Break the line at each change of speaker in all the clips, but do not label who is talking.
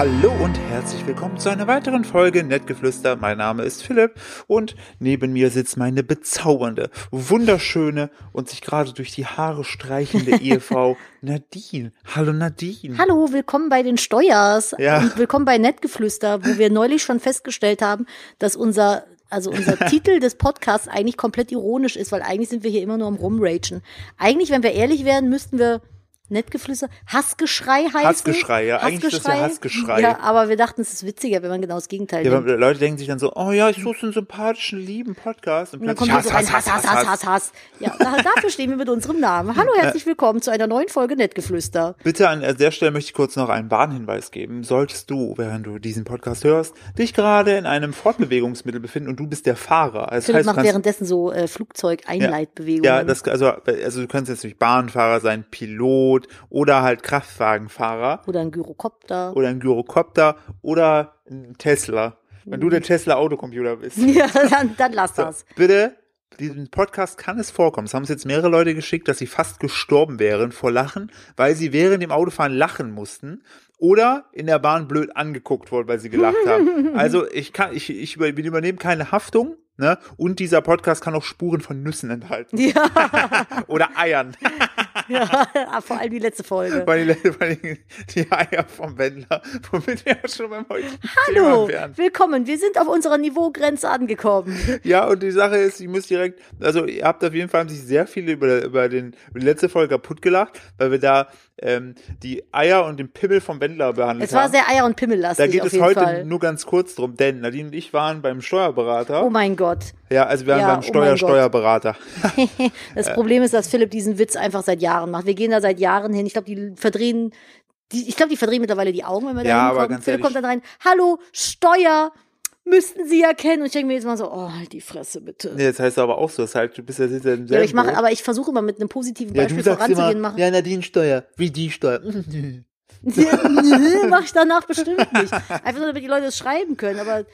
Hallo und herzlich willkommen zu einer weiteren Folge Nettgeflüster. Mein Name ist Philipp und neben mir sitzt meine bezaubernde, wunderschöne und sich gerade durch die Haare streichende Ehefrau Nadine. Hallo Nadine.
Hallo, willkommen bei den Steuers
Ja.
und willkommen bei Nettgeflüster, wo wir neulich schon festgestellt haben, dass unser also unser Titel des Podcasts eigentlich komplett ironisch ist, weil eigentlich sind wir hier immer nur am Rumragen. Eigentlich, wenn wir ehrlich wären, müssten wir Nettgeflüster, Hassgeschrei heißen.
Hassgeschrei, ja, eigentlich ist das ja Hassgeschrei.
Ja, aber wir dachten, es ist witziger, wenn man genau das Gegenteil
Ja,
denkt.
Leute denken sich dann so, oh ja, ich suche einen sympathischen, lieben Podcast. Und
Und dann kommt hier so ein Hass, Hass, Hass, Hass, Hass. Ja, da, dafür stehen wir mit unserem Namen. Hallo, herzlich willkommen zu einer neuen Folge Nettgeflüster.
Bitte an der Stelle möchte ich kurz noch einen Warnhinweis geben. Solltest du, während du diesen Podcast hörst, dich gerade in einem Fortbewegungsmittel befinden und du bist der Fahrer. Also
Philipp
du
macht währenddessen so äh, Flugzeug-Einleitbewegungen.
Ja, das, also, also du kannst jetzt natürlich Bahnfahrer sein, Pilot oder halt Kraftwagenfahrer
Oder ein Gyrokopter.
oder ein Gyrokopter oder ein Tesla. Wenn du der Tesla Autocomputer bist.
Ja, dann, dann lass das.
Bitte, diesen Podcast kann es vorkommen. Es haben uns jetzt mehrere Leute geschickt, dass sie fast gestorben wären vor Lachen, weil sie während dem Autofahren lachen mussten oder in der Bahn blöd angeguckt wurden, weil sie gelacht haben. Also ich kann, ich, ich über- wir übernehmen keine Haftung. Ne? Und dieser Podcast kann auch Spuren von Nüssen enthalten.
Ja,
Oder Eiern.
ja, vor allem die letzte Folge.
Den, bei den, die Eier vom Wendler, womit wir schon beim heutigen
Hallo,
Thema wären.
willkommen. Wir sind auf unserer Niveaugrenze angekommen.
Ja, und die Sache ist, ich muss direkt, also ihr habt auf jeden Fall haben sich sehr viele über, über, den, über die letzte Folge kaputt gelacht, weil wir da ähm, die Eier und den Pimmel vom Wendler behandelt
Es war
haben.
sehr Eier- und Pimmellastig
da geht es heute
Fall.
nur ganz kurz drum, denn Nadine und ich waren beim Steuerberater.
Oh mein Gott.
ja, also wir waren
Ja,
beim
oh
Steuer,
Gott.
Steuerberater.
Das Problem ist, dass Philipp diesen Witz einfach seit Jahren macht. Wir gehen da seit Jahren hin. Ich glaube, die verdrehen, die, ich glaube, die verdrehen mittlerweile die Augen, wenn wir da
Ja, aber
hinkommen. Philipp
ehrlich-
kommt dann rein. Hallo, Steuer. Müssten Sie ja kennen. Und ich denke mir jetzt mal so, oh, halt die Fresse bitte.
Nee, das heißt aber auch so, das heißt, du bist ja sehr
Ja, aber ich mache, aber ich versuche immer mit einem positiven
ja,
Beispiel voranzugehen.
immer,
Machen.
ja, Nadine Steuer, wie die Steuer.
Mach ich danach bestimmt nicht. Einfach nur, damit die Leute es schreiben können. Aber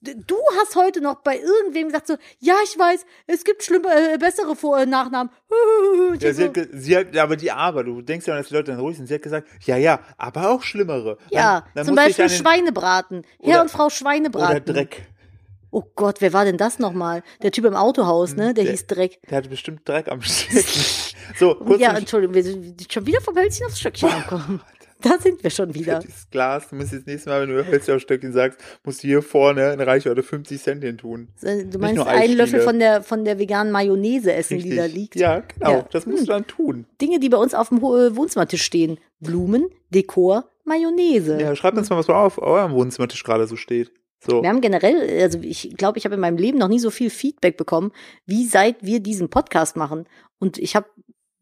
du hast heute noch bei irgendwem gesagt so, ja, ich weiß, es gibt schlimme, äh, bessere Vor- äh, Nachnamen.
Ja, sie hat, sie hat, aber die aber, du denkst ja, dass die Leute dann ruhig sind. Sie hat gesagt, ja, ja, aber auch schlimmere.
ja,
Dann- dann
zum Beispiel
den-
Schweinebraten. Herr und Frau Schweinebraten.
Oder Dreck.
Oh Gott, wer war denn das nochmal? Der Typ im Autohaus, ne? Der,
Der-
hieß Dreck.
Der hatte bestimmt Dreck am Stecken. so, kurz
ja, Entschuldigung, wir sind schon wieder vom Hölzchen aufs Stöckchen gekommen. Da sind wir schon wieder.
dieses Glas, du musst jetzt nächstes Mal, wenn du Stöckchen sagst, musst du hier vorne in Reichweite 50 Cent hin tun.
Du meinst einen. Löffel von der, von der veganen Mayonnaise essen, die da liegt.
Ja, genau,
Ja.
das musst du dann tun.
Dinge, die bei uns auf dem äh, Wohnzimmertisch stehen. Blumen, Dekor, Mayonnaise.
Ja, schreibt uns mal, was bei auf eurem Wohnzimmertisch gerade so steht. So.
Wir haben generell, also ich glaube, ich habe in meinem Leben noch nie so viel Feedback bekommen, wie seit wir diesen Podcast machen. Und ich habe,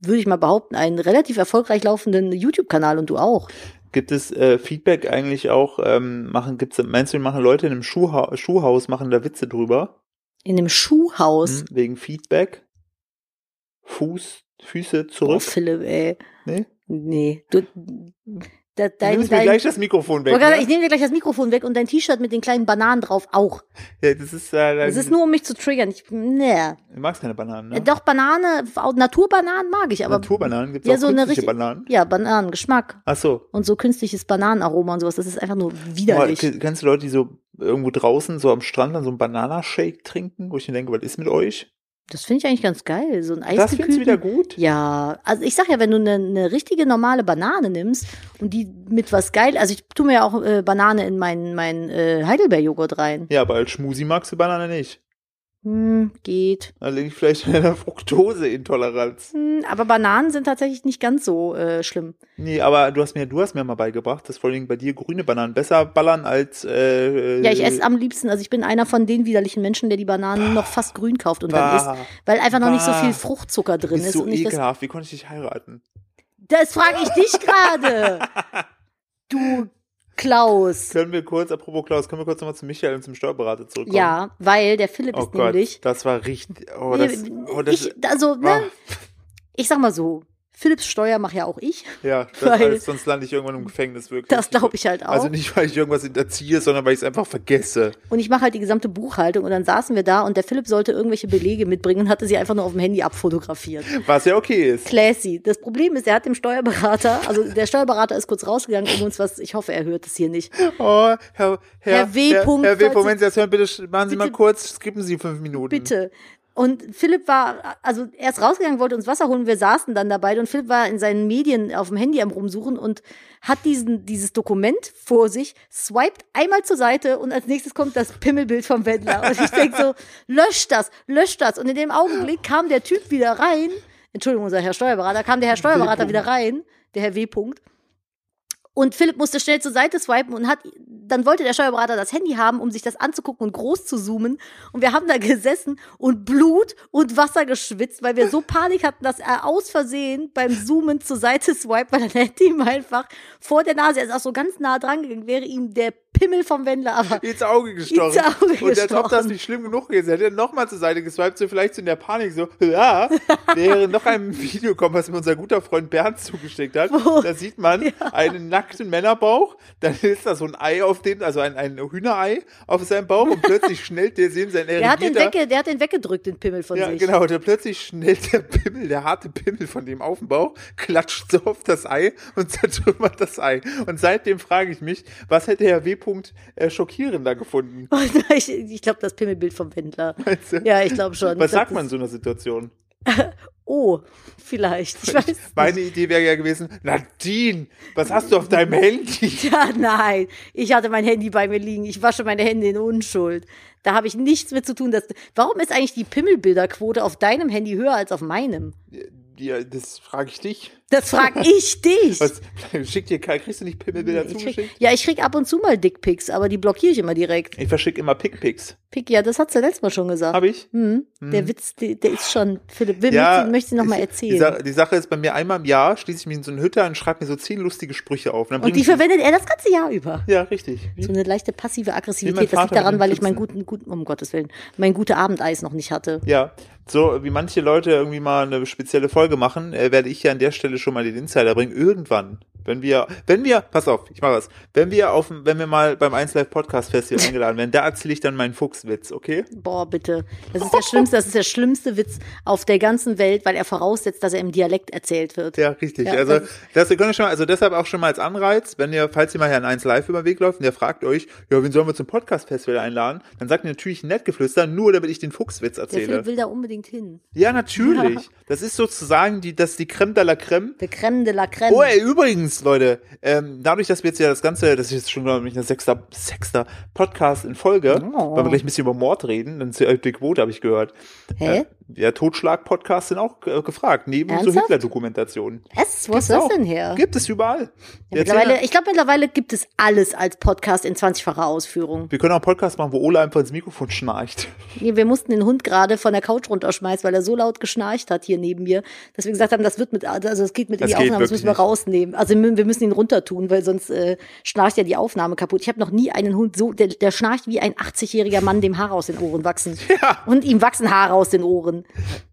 würde ich mal behaupten, einen relativ erfolgreich laufenden YouTube-Kanal und du auch.
Gibt es äh, Feedback eigentlich auch, ähm, machen, gibt's, meinst du, machen Leute in einem Schuhha Schuhhaus, machen da Witze drüber?
In einem Schuhhaus.
Hm, wegen Feedback? Fuß, Füße
Oh,
zurück?
Philipp, ey.
Nee?
Nee. Du, da,
Du
dein,
nimmst mir
dein,
gleich das Mikrofon weg.
Sagen,
Ne?
ich nehme dir gleich das Mikrofon weg und dein T-Shirt mit den kleinen Bananen drauf auch.
Ja, das ist, äh,
Das ist nur, um mich zu triggern. Ich, nee.
Du magst keine Bananen, ne?
Doch, Banane, Naturbananen mag ich, aber.
Naturbananen gibt's
ja,
auch
so eine
Bananen.
Ja, Bananengeschmack.
Ach so.
Und so künstliches Bananenaroma und sowas. Das ist einfach nur
Boah,
widerlich.
ke- kennst du Leute, die so irgendwo draußen so am Strand dann so einen Bananashake trinken, wo ich mir denke, was ist mit euch?
Das finde ich eigentlich ganz geil. So ein
Das findest du wieder gut?
Ja, also ich sag ja, wenn du eine, eine richtige normale Banane nimmst und die mit was geil, also ich tue mir ja auch äh, Banane in meinen mein, äh, Heidelbeerjoghurt rein.
Ja, aber als Schmusi magst du Banane nicht.
Hm, geht.
Liegt vielleicht an einer Fructoseintoleranz.
Hm, aber Bananen sind tatsächlich nicht ganz so äh, schlimm.
Nee, aber du hast mir, du hast mir mal beigebracht, dass vor allem bei dir grüne Bananen besser ballern als äh,
Ja, ich esse am liebsten, also ich bin einer von den widerlichen Menschen, der die Bananen noch fast grün kauft und dann isst,
Bah,
weil einfach noch nicht so
Bah.
viel Fruchtzucker drin
ist so
und
ekelhaft. Wie konnte ich dich heiraten?
das frage ich dich gerade. Klaus.
Können wir kurz, apropos Klaus, können wir kurz nochmal zu Michael und zum Steuerberater zurückkommen?
Ja, weil der Philipp
Oh
ist
Gott,
nämlich.
das war richtig. Oh, das, oh, das,
ich, also, ne,
ah.
ich sag mal so, Philips Steuer mache ja auch ich.
Ja, das
Weil-
sonst lande ich irgendwann im Gefängnis wirklich.
Das glaube ich halt auch.
Also nicht, weil ich irgendwas hinterziehe, sondern weil ich es einfach vergesse.
Und ich mache halt die gesamte Buchhaltung und dann saßen wir da und der Philipp sollte irgendwelche Belege mitbringen und hatte sie einfach nur auf dem Handy abfotografiert.
Was ja okay ist.
Classy. Das Problem ist, er hat dem Steuerberater, also der Steuerberater ist kurz rausgegangen, um uns was, ich hoffe, er hört es hier nicht.
Oh, Herr, Herr,
Herr W.
Herr, Herr W. Wenn Sie das hören, bitte machen Sie mal
Bitte-
kurz, skippen Sie fünf Minuten.
Bitte. Und Philipp war, also er ist rausgegangen, wollte uns Wasser holen, wir saßen dann dabei und Philipp war in seinen Medien auf dem Handy am rumsuchen und hat diesen, dieses Dokument vor sich, swiped einmal zur Seite und als nächstes kommt das Pimmelbild vom Wendler. Und ich denke so, löscht das, löscht das. Und in dem Augenblick kam der Typ wieder rein, Entschuldigung, unser Herr Steuerberater, kam der Herr Steuerberater wieder rein, der Herr W. Punkt. Und Philipp musste schnell zur Seite swipen und hat, dann wollte der Steuerberater das Handy haben, um sich das anzugucken und groß zu zoomen. Und wir haben da gesessen und Blut und Wasser geschwitzt, weil wir so Panik hatten, dass er aus Versehen beim Zoomen zur Seite swiped, weil dann hätte ihm einfach vor der Nase, er ist auch so ganz nah dran gegangen, wäre ihm der Pimmel vom Wendler aber
ins Auge gestochen.
Ins Auge
und als ob das
gestochen.
nicht schlimm genug gewesen hätte, er nochmal zur Seite geswiped, so vielleicht so in der Panik so, ja, wäre noch ein Video kommen, was mir unser guter Freund Bernd zugeschickt hat.
Wo?
Da sieht man einen nackten Männerbauch, dann ist da so ein Ei auf dem, also ein, ein Hühnerei auf seinem Bauch und plötzlich schnellt der sehen sein
der hat, den wegge, der hat den weggedrückt, den Pimmel von
ja,
sich.
genau. Dann plötzlich schnellt der Pimmel, der harte Pimmel von dem auf den Bauch, klatscht so auf das Ei und zertrümmert das Ei. Und seitdem frage ich mich, was hätte Herr W. Punkt, äh, schockierender gefunden?
Und ich ich glaube, das Pimmelbild vom Wendler.
Meinst du?
Ja, ich glaube schon.
Was
glaub,
sagt man in so einer Situation?
Oh, vielleicht. Ich weiß.
Meine Idee wäre ja gewesen, Nadine, was hast du auf deinem Handy?
Ja, nein. Ich hatte mein Handy bei mir liegen. Ich wasche meine Hände in Unschuld. Da habe ich nichts mit zu tun. Dass, warum ist eigentlich die Pimmelbilderquote auf deinem Handy höher als auf meinem?
Ja, das frage ich dich.
Das frage ich dich.
Was, schickt dir, kriegst du nicht Pimmelbilder
ich
zugeschickt?
krieg, ja, ich krieg ab und zu mal Dickpics, aber die blockiere ich immer direkt.
Ich verschicke immer Pickpicks.
Pick, ja, das hat's ja letztes Mal schon gesagt.
Habe ich?
Hm, Der Witz, der, der ist schon, Philipp, will,
Ja,
möchte, möchte ich noch mal
Die,
erzählen.
Sa die Sache ist, bei mir einmal im Jahr schließe ich mich in so eine Hütte an und schreibe mir so zehn lustige Sprüche auf. Und,
und die verwendet er das ganze Jahr über.
Ja, richtig.
So eine leichte passive Aggressivität. Das liegt daran, weil ich meinen guten, guten, um Gottes Willen, mein gute Abendeis noch nicht hatte.
Ja, so wie manche Leute irgendwie mal eine spezielle Folge machen, äh, werde ich ja an der Stelle schon mal den Insider bringen. Irgendwann, wenn wir, wenn wir, pass auf, ich mache was, wenn wir auf, wenn wir mal beim 1 Live Podcast Festival eingeladen werden, da erzähle ich dann meinen Fuchswitz, okay?
Boah, bitte. Das ist der schlimmste, das ist der schlimmste Witz auf der ganzen Welt, weil er voraussetzt, dass er im Dialekt erzählt wird.
Ja, richtig.
Ja,
also
das-
wir können schon mal, also deshalb auch schon mal als Anreiz, wenn ihr, falls ihr mal hier an 1 Live über den Weg läuft und ihr fragt euch, ja, wen sollen wir zum Podcast Festival einladen, dann sagt ihr natürlich nett geflüstert, nur damit ich den Fuchswitz
Der
erzähle.
Philipp will da unbedingt hin.
Ja, natürlich. Das ist sozusagen die, das ist die Creme de la Creme.
Der Creme de la Creme.
Oh, ey, übrigens, Leute, ähm, dadurch, dass wir jetzt ja das Ganze, das ist jetzt schon, glaube ich, ein sechster, sechster Podcast in Folge,
Oh.
weil wir gleich ein bisschen über Mord reden, dann ist ja die Quote, habe ich gehört.
Hä?
Äh, ja, Totschlag-Podcasts sind auch äh, gefragt, neben so
Ernsthaft?
Hitler-Dokumentationen.
Was? Wo ist das
auch.
denn her?
Gibt es überall.
Ja, mittlerweile, ich glaube, mittlerweile gibt es alles als Podcast in 20-facher Ausführung.
wir können auch einen Podcast machen, wo Ola einfach ins Mikrofon schnarcht.
Nee, Wir mussten den Hund gerade von der Couch runterschmeißen, weil er so laut geschnarcht hat hier neben mir, dass wir gesagt haben, das wird mit, also das geht mit in
Das
die
geht
Aufnahme, das müssen wir rausnehmen. Also wir müssen ihn runtertun, weil sonst äh, schnarcht ja die Aufnahme kaputt. Ich habe noch nie einen Hund so, der, der schnarcht wie ein 80-jähriger Mann, dem Haare aus den Ohren wachsen.
Ja.
Und ihm wachsen Haare aus den Ohren.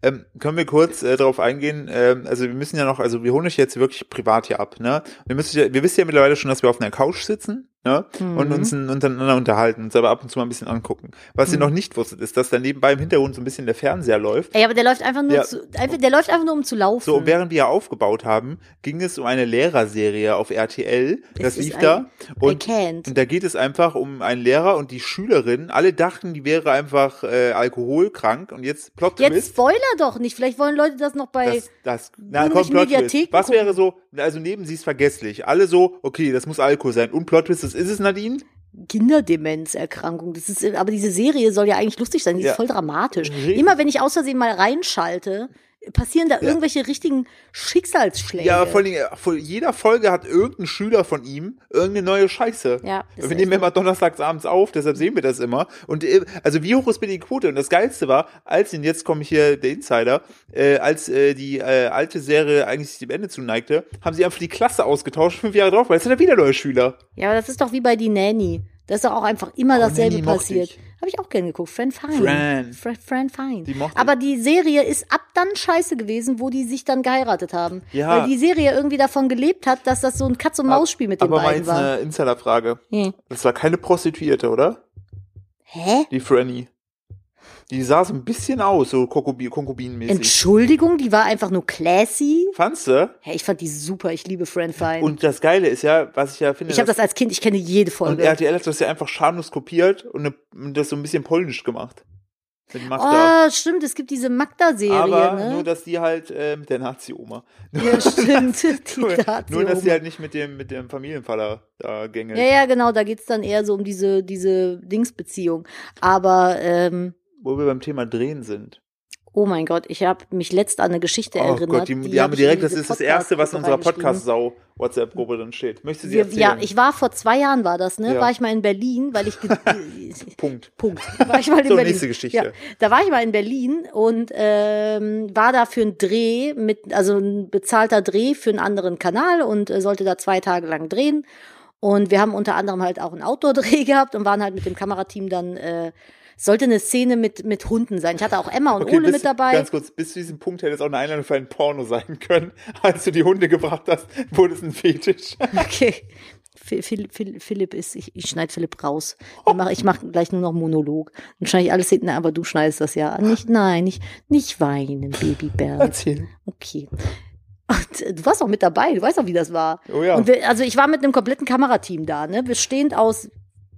Ähm, können wir kurz äh, darauf eingehen? Ähm, also wir müssen ja noch, also wir holen euch jetzt wirklich privat hier ab, ne? Wir müssen ja, wir wissen ja mittlerweile schon, dass wir auf einer Couch sitzen, ne? Und uns ein- untereinander unterhalten, uns aber ab und zu mal ein bisschen angucken. Was ihr noch nicht wusstet, ist, dass da nebenbei im Hintergrund so ein bisschen der Fernseher läuft.
Ey, aber der läuft einfach nur,
Ja.
zu, einfach, der läuft einfach nur um zu laufen.
So, während wir ja aufgebaut haben, ging es um eine Lehrerserie auf RTL. Das
Es ist
lief da. Und, und da geht es einfach um einen Lehrer und die Schülerin. Alle dachten, die wäre einfach äh, alkoholkrank. Und jetzt Plot
Jetzt
Twist.
Spoiler doch nicht. Vielleicht wollen Leute das noch bei.
Das, das, na, komm.
Mediatheken
Was
gucken.
wäre so, also neben sie ist vergesslich. Alle so, okay, das muss Alkohol sein. Und Plot Twist, das ist es, Nadine?
Kinderdemenzerkrankung. Das ist, aber diese Serie soll ja eigentlich lustig sein. Die
Ja.
ist voll dramatisch. Immer wenn ich aus Versehen mal reinschalte, passieren da irgendwelche richtigen Schicksalsschläge.
Ja, vor allem, vor jeder Folge hat irgendein Schüler von ihm irgendeine neue Scheiße.
Ja,
Wir nehmen immer donnerstags abends auf, deshalb sehen wir das immer. Und äh, also wie hoch ist bitte die Quote? Und das Geilste war, als, und jetzt komme ich hier der Insider, äh, als äh, die äh, alte Serie eigentlich sich dem Ende zuneigte, haben sie einfach die Klasse ausgetauscht, fünf Jahre drauf, weil es sind ja wieder neue Schüler.
Ja, aber das ist doch wie bei die Nanny. Das ist doch auch einfach immer dasselbe passiert.
ich.
Habe ich auch gern geguckt. Fran Fine.
Fran.
Fra Fran Fine.
Die mochte
Aber die Serie ist ab dann scheiße gewesen, wo die sich dann geheiratet haben.
Ja.
Weil die Serie irgendwie davon gelebt hat, dass das so ein Katz-und-Maus-Spiel mit den
Aber mal
beiden war.
eine Insiderfrage.
Hm.
Das war keine Prostituierte, oder?
Hä?
Die Franny. Die sah so ein bisschen aus, so Konkubi- konkubinenmäßig.
Entschuldigung, die war einfach nur classy.
Fandst du?
Hey, ich fand die super. Ich liebe Fran Fine.
Und das Geile ist ja, was ich ja finde,
ich habe das als Kind, ich kenne jede
und
Folge.
RTL hat das ja einfach schamlos kopiert und, ne, und das so ein bisschen polnisch gemacht. Mit Magda.
Oh, stimmt, es gibt diese Magda-Serie,
Aber
ne?
nur, dass die halt äh, mit der Nazi-Oma.
ja, stimmt. Die
Nur,
Nazi
nur, dass die halt nicht mit dem, mit dem Familienvater da gängelt.
Ja, ja, genau, da geht's dann eher so um diese, diese Dingsbeziehung. Aber, ähm,
Wo wir beim Thema Drehen sind.
oh mein Gott, ich habe mich letzt an eine Geschichte
Oh
erinnert.
Gott, die, die,
hab
haben direkt, das ist das Erste, was in unserer
Podcast-Gruppe
Podcast-Sau WhatsApp-Gruppe drin steht. Möchtest du sie erzählen?
ja, ich war vor zwei Jahren war das, ne?
Ja.
War ich mal in Berlin, weil ich
Punkt.
Punkt. War ich mal in
So,
Berlin.
nächste Geschichte.
Ja, da war ich mal in Berlin und ähm, war da für einen Dreh mit, also ein bezahlter Dreh für einen anderen Kanal und äh, sollte da zwei Tage lang drehen. Und wir haben unter anderem halt auch einen Outdoor-Dreh gehabt und waren halt mit dem Kamerateam dann, äh, sollte eine Szene mit, mit Hunden sein. Ich hatte auch Emma und
Okay,
Ole
bis,
mit dabei.
Ganz kurz, bis zu diesem Punkt hätte es auch eine Einladung für ein Porno sein können. Als du die Hunde gebracht hast, wurde es ein Fetisch.
Okay. Phil- Phil- Phil- Philipp ist, ich, ich schneide Philipp raus. Ich mache ich mach gleich nur noch Monolog. Dann schneide ich alles hinten, aber du schneidest das ja. Nicht, nein, nicht, nicht weinen, Babybär.
Erzähl.
Okay. Und äh, du warst auch mit dabei, du weißt auch, wie das war.
Oh ja.
Und wir, also ich war mit einem kompletten Kamerateam da, ne? Bestehend aus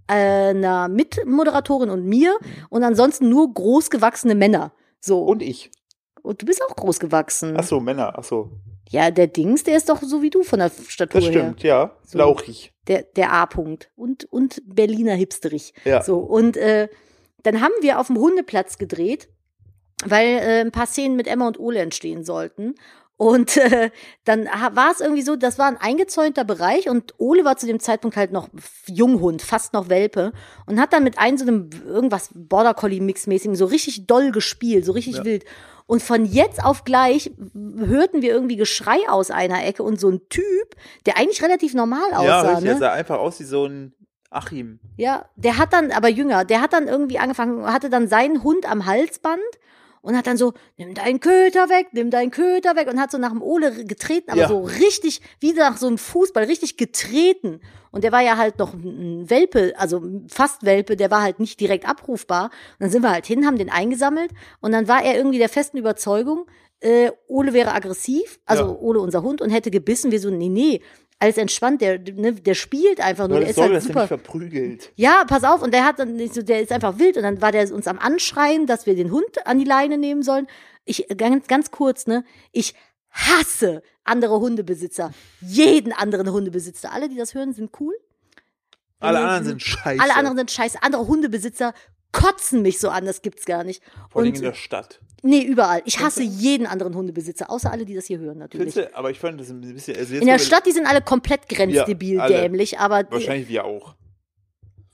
einer Mitmoderatorin und mir und ansonsten nur großgewachsene Männer. So.
Und ich.
Und du bist auch großgewachsen.
Ach so, Männer. Ach so.
Ja, der Dings, der ist doch so wie du von der Statur
Das
her.
stimmt, ja.
So.
Lauchig.
Der, der A-Punkt. Und, und Berliner Hipsterich.
Ja.
So. Und äh, dann haben wir auf dem Hundeplatz gedreht, weil äh, ein paar Szenen mit Emma und Ole entstehen sollten. Und äh, dann war es irgendwie so, das war ein eingezäunter Bereich und Ole war zu dem Zeitpunkt halt noch Junghund, fast noch Welpe und hat dann mit einem so einem irgendwas Border Collie Mix mäßigen so richtig doll gespielt, so richtig
Ja.
wild. Und von jetzt auf gleich hörten wir irgendwie Geschrei aus einer Ecke und so ein Typ, der eigentlich relativ normal
ja,
aussah,
richtig. Er
ne?
sah einfach aus wie so ein Achim.
Ja, der hat dann, aber jünger, der hat dann irgendwie angefangen, hatte dann seinen Hund am Halsband und hat dann so, nimm deinen Köter weg, nimm deinen Köter weg und hat so nach dem Ole getreten, aber
Ja.
so richtig, wie nach so einem Fußball, richtig getreten. Und der war ja halt noch ein Welpe, also fast Welpe, der war halt nicht direkt abrufbar. Und dann sind wir halt hin, haben den eingesammelt und dann war er irgendwie der festen Überzeugung, äh, Ole wäre aggressiv, also
Ja.
Ole unser Hund und hätte gebissen. Wir so, nee, nee, alles entspannt, der, ne, der spielt einfach nur, der ist
soll,
halt
er
super.
verprügelt.
Ja, pass auf, und der hat dann so, der ist einfach wild und dann war der uns am Anschreien, dass wir den Hund an die Leine nehmen sollen. Ich, ganz, ganz kurz, ne, ich hasse andere Hundebesitzer. Jeden anderen Hundebesitzer. Alle, die das hören, sind cool.
Alle anderen sind scheiße.
Alle anderen sind scheiße. Andere Hundebesitzer kotzen mich so an, das gibt's gar nicht.
Vor allem in der Stadt.
nee, überall. Ich hasse jeden anderen Hundebesitzer, außer alle, die das hier hören, natürlich.
Findest du? Aber ich fand das ein bisschen. Also
In der Stadt, die sind alle komplett grenzdebil,
Ja, alle.
dämlich, aber
Wahrscheinlich wir auch.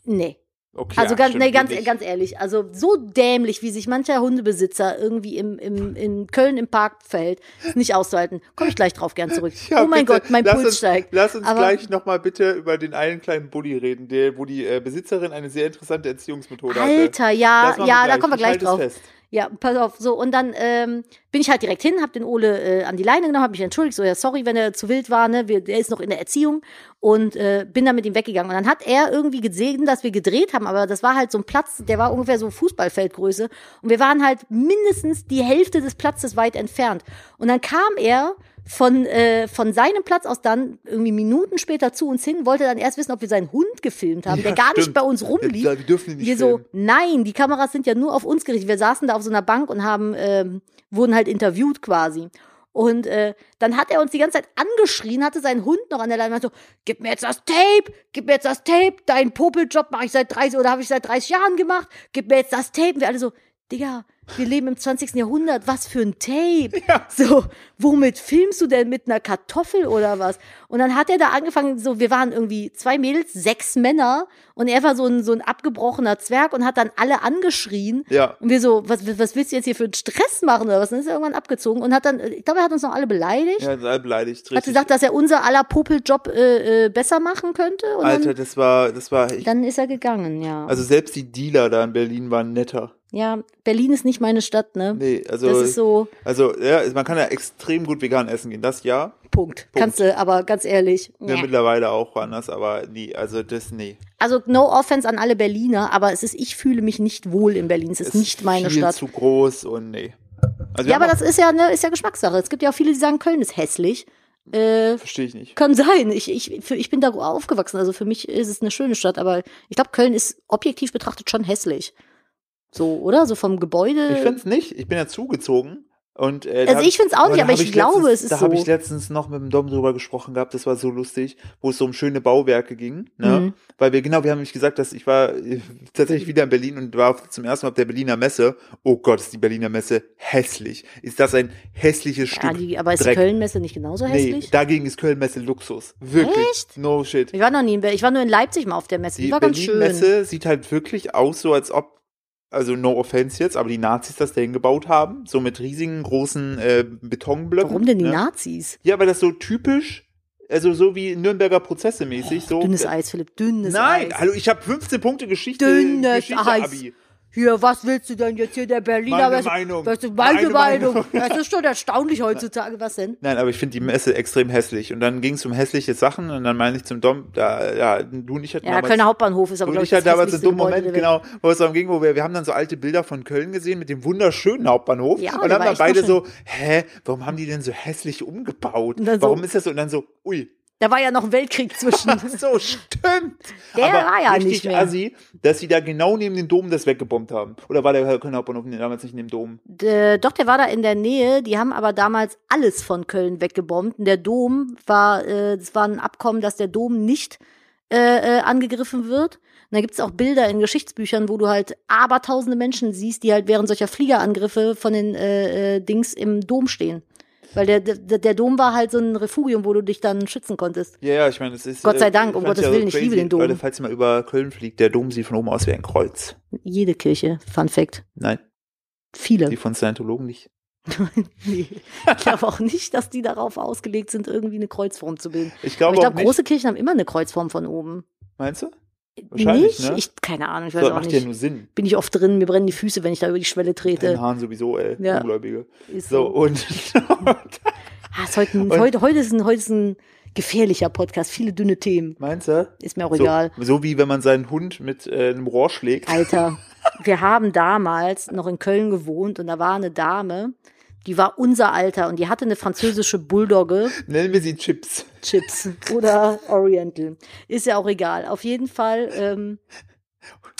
nee.
Okay.
Also
ja,
ganz,
stimmt,
nee, ganz,
nicht.
ganz ehrlich, also so dämlich, wie sich mancher Hundebesitzer irgendwie im, im, in Köln im Park verhält, ist nicht auszuhalten. Komme ich gleich drauf gern zurück.
Ja,
oh mein
bitte,
Gott, mein Puls
uns,
steigt.
Lass uns
Aber-
gleich nochmal bitte über den einen kleinen Bulli reden, der, wo die äh, Besitzerin eine sehr interessante Erziehungsmethode hatte.
Alter, ja,
Das machen
ja, da kommen wir
Ich
gleich drauf.
fest.
Ja, pass auf, so und dann ähm, bin ich halt direkt hin, hab den Ole äh, an die Leine genommen, hab mich entschuldigt, so ja sorry, wenn er zu wild war, ne, wir, der ist noch in der Erziehung und äh, bin dann mit ihm weggegangen. Und dann hat er irgendwie gesehen, dass wir gedreht haben, aber das war halt so ein Platz, der war ungefähr so Fußballfeldgröße und wir waren halt mindestens die Hälfte des Platzes weit entfernt. Und dann kam er von, äh, von seinem Platz aus dann irgendwie Minuten später zu uns hin, wollte dann erst wissen, ob wir seinen Hund gefilmt haben, der
Ja,
gar nicht
stimmt.
bei uns rumlief.
Ja, wir dürfen ihn nicht
Wir so, nein, die Kameras sind ja nur auf uns gerichtet. Wir saßen da auf so einer Bank und haben, ähm, wurden halt interviewt quasi. Und äh, dann hat er uns die ganze Zeit angeschrien, hatte seinen Hund noch an der Leine und so, gib mir jetzt das Tape, gib mir jetzt das Tape, deinen Popeljob mache ich seit 30 oder habe ich seit 30 Jahren gemacht, gib mir jetzt das Tape. Und wir alle so, Digga, wir leben im 20. Jahrhundert, was für ein Tape. So, womit filmst du denn mit einer Kartoffel oder was? Und dann hat er da angefangen, so, wir waren irgendwie zwei Mädels, sechs Männer und er war so ein, so ein abgebrochener Zwerg und hat dann alle angeschrien.
Ja.
Und wir so, was, was willst du jetzt hier für einen Stress machen oder was? Und dann ist er irgendwann abgezogen und hat dann, ich glaube, er hat uns noch alle beleidigt.
Ja, sei beleidigt.
Hat
Richtig.
gesagt, dass er unser aller Popeljob äh, äh, besser machen könnte. Und
Alter,
dann,
das war, das war, ich,
dann ist er gegangen, ja.
also selbst die Dealer da in Berlin waren netter.
Ja, Berlin ist nicht meine Stadt, ne?
Nee, also,
das ist so,
also, ja, man kann ja extrem gut vegan essen gehen, das ja.
Punkt. Kannst du, aber ganz ehrlich.
Ja,
nee.
mittlerweile auch woanders, aber nee, also das, nee.
Also no offense an alle Berliner, aber es ist, ich fühle mich nicht wohl in Berlin. Es ist nicht meine
viel
Stadt.
zu groß und nee. Also
Ja, aber das ist ja, ne, ist ja Geschmackssache. Es gibt ja auch viele, die sagen, Köln ist hässlich. Äh,
Verstehe ich nicht.
kann sein. Ich, ich, für, ich bin da aufgewachsen. Also für mich ist es eine schöne Stadt, aber ich glaube, Köln ist objektiv betrachtet schon hässlich. So, oder? So vom Gebäude.
Ich find's nicht. Ich bin ja zugezogen. Und, äh,
Also
da-
ich find's auch nicht,
da
aber
hab
ich glaube,
letztens,
es ist
Da habe
so.
ich letztens noch mit dem Dom drüber gesprochen gehabt, das war so lustig, wo es so um schöne Bauwerke ging. Ne?
Mhm.
Weil wir, genau, wir haben nämlich gesagt, dass ich war äh, tatsächlich wieder in Berlin und war zum ersten Mal auf der Berliner Messe. Oh Gott, ist die Berliner Messe hässlich. Ist das ein hässliches
ja,
Stück
die, aber ist
Dreck?
die Köln-Messe nicht genauso
Nee,
hässlich?
dagegen ist Köln-Messe Luxus. Wirklich.
Echt?
No shit.
Ich war noch nie in Berlin. Ich war nur in Leipzig mal auf der Messe. Die,
Die
war ganz schön.
Berlin-Messe sieht halt wirklich aus, so als ob, also no offense jetzt, aber die Nazis das dahin gebaut haben. So mit riesigen, großen äh, Betonblöcken.
Warum denn die
ne?
Nazis?
Ja, weil das so typisch, also so wie Nürnberger Prozesse mäßig. so.
Dünnes Eis, Philipp, dünnes
Nein,
Eis.
hallo, ich habe 15 Punkte Geschichte.
Dünnes
Geschichte
Eis.
Abi.
Hier, was willst du denn jetzt hier, der Berliner?
Meine
was,
Meinung.
Was ist meine,
Meine
Meinung?
Meinung.
Das ist schon erstaunlich heutzutage. Was denn?
Nein, aber ich finde die Messe extrem hässlich. Und dann ging es um hässliche Sachen und dann meine ich zum Dom, da, ja, du und ich hatten
Ja,
damals-
Kölner Hauptbahnhof ist aber, glaube
ich
das
damals einen dummen Moment,
Welt.
genau, wo es darum ging, wo wir, wir haben dann so alte Bilder von Köln gesehen mit dem wunderschönen Hauptbahnhof.
Ja,
und dann waren
echt
beide so, hä, warum haben die denn so hässlich umgebaut?
Dann so-
warum ist das so? Und dann so, ui.
Da war ja noch ein Weltkrieg zwischen.
Ach so, stimmt.
Der
Aber
war ja
richtig
nicht mehr.
assi, dass sie da genau neben dem Dom das weggebombt haben. Oder war der Kölner Hauptbahnhof damals nicht neben dem Dom?
Äh, doch, der war da in der Nähe. Die haben aber damals alles von Köln weggebombt. Und der Dom war, äh, es war ein Abkommen, dass der Dom nicht äh, äh, angegriffen wird. Und da gibt's auch Bilder in Geschichtsbüchern, wo du halt abertausende Menschen siehst, die halt während solcher Fliegerangriffe von den äh, äh, Dings im Dom stehen. Weil der, der, der Dom war halt so ein Refugium, wo du dich dann schützen konntest.
Ja, ja, ich meine, es ist.
Gott sei
äh,
Dank, um Gottes Willen, ich liebe den Dom.
Leute, falls ihr mal über Köln fliegt, der Dom sieht von oben aus wie ein Kreuz.
Jede Kirche, Fun Fact.
Nein,
Viele.
die von Scientologen nicht.
nee. Ich glaube auch nicht, dass die darauf ausgelegt sind, irgendwie eine Kreuzform zu bilden.
Ich glaube
ich glaube, große Kirchen haben immer eine Kreuzform von oben.
Meinst du? Wahrscheinlich,
nicht?
ne?
Ich, keine Ahnung, ich weiß
Das
auch
macht
nicht.
ja nur Sinn.
Bin ich oft drin, mir brennen die Füße, wenn ich da über die Schwelle
Den
trete.
Haaren sowieso, ey.
Ja.
Ungläubige.
Ist
So,
so.
und
Ah, ist heute, ein,
Und-
heute, heute, ist ein, heute ist ein gefährlicher Podcast, viele dünne Themen.
meinst du?
Ist mir auch
So,
egal.
so wie wenn man seinen Hund mit äh, einem Rohr schlägt.
Alter, wir haben damals noch in Köln gewohnt und da war eine Dame, die war unser Alter und die hatte eine französische Bulldogge,
Nennen wir sie Chips.
Chips oder Oriental. Ist ja auch egal. Auf jeden Fall, ähm,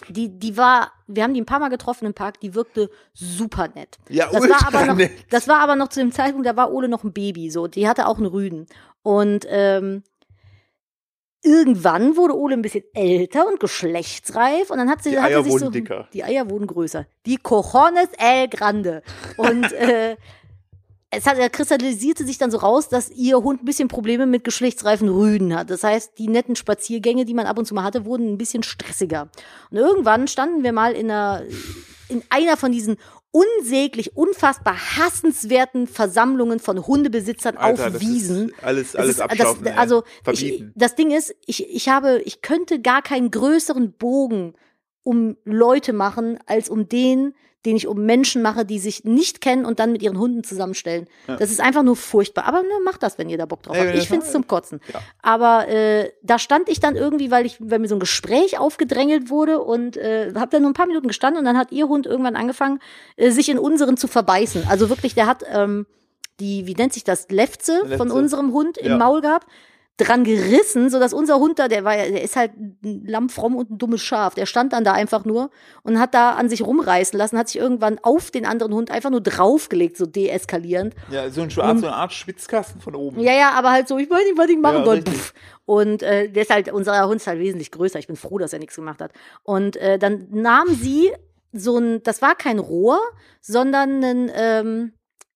die, die war, wir haben die ein paar Mal getroffen im Park, die wirkte super nett.
Ja,
Das war aber noch,
nett.
das war aber noch zu dem Zeitpunkt, da war Ole noch ein Baby, so. Die hatte auch einen Rüden. Und, ähm, irgendwann wurde Ole ein bisschen älter und geschlechtsreif und dann hat sie,
Die
hat
Eier
sie sich
wurden
so,
dicker.
Die Eier wurden größer. Die Cojones el Grande. Und, äh, es hat, er kristallisierte sich dann so raus, dass ihr Hund ein bisschen Probleme mit geschlechtsreifen Rüden hat. Das heißt, die netten Spaziergänge, die man ab und zu mal hatte, wurden ein bisschen stressiger. Und irgendwann standen wir mal in einer, in einer von diesen unsäglich, unfassbar hassenswerten Versammlungen von Hundebesitzern
Alter,
auf Wiesen.
Alles, alles
ist- das- also ich, das Ding ist, ich, ich habe, ich könnte gar keinen größeren Bogen um Leute machen, als um den, den ich um Menschen mache, die sich nicht kennen und dann mit ihren Hunden zusammenstellen.
Ja.
Das ist einfach nur furchtbar. Aber ne, macht das, wenn ihr da Bock drauf
Ey,
habt. Ich find's
macht,
zum Kotzen.
ja.
Aber äh, da stand ich dann irgendwie, weil ich, weil mir so ein Gespräch aufgedrängelt wurde und äh, habe dann nur ein paar Minuten gestanden und dann hat ihr Hund irgendwann angefangen, äh, sich in unseren zu verbeißen. Also wirklich, der hat ähm, die, wie nennt sich das, Lefze, von
Lefze.
unserem Hund im
Ja.
Maul gehabt dran gerissen, so dass unser Hund da, der war, ja- der ist halt ein Lamm fromm und ein dummes Schaf. Der stand dann da einfach nur und hat da an sich rumreißen lassen, hat sich irgendwann auf den anderen Hund einfach nur draufgelegt, so deeskalierend.
Ja, so, ein, so eine Art Schwitzkasten von oben.
Ja, ja, aber halt so, ich weiß nicht, was ich machen
Ja,
soll. Und äh, der ist halt, unser Hund ist halt wesentlich größer. Ich bin froh, dass er nichts gemacht hat. Und äh, dann nahm sie so ein, das war kein Rohr, sondern ein, ähm,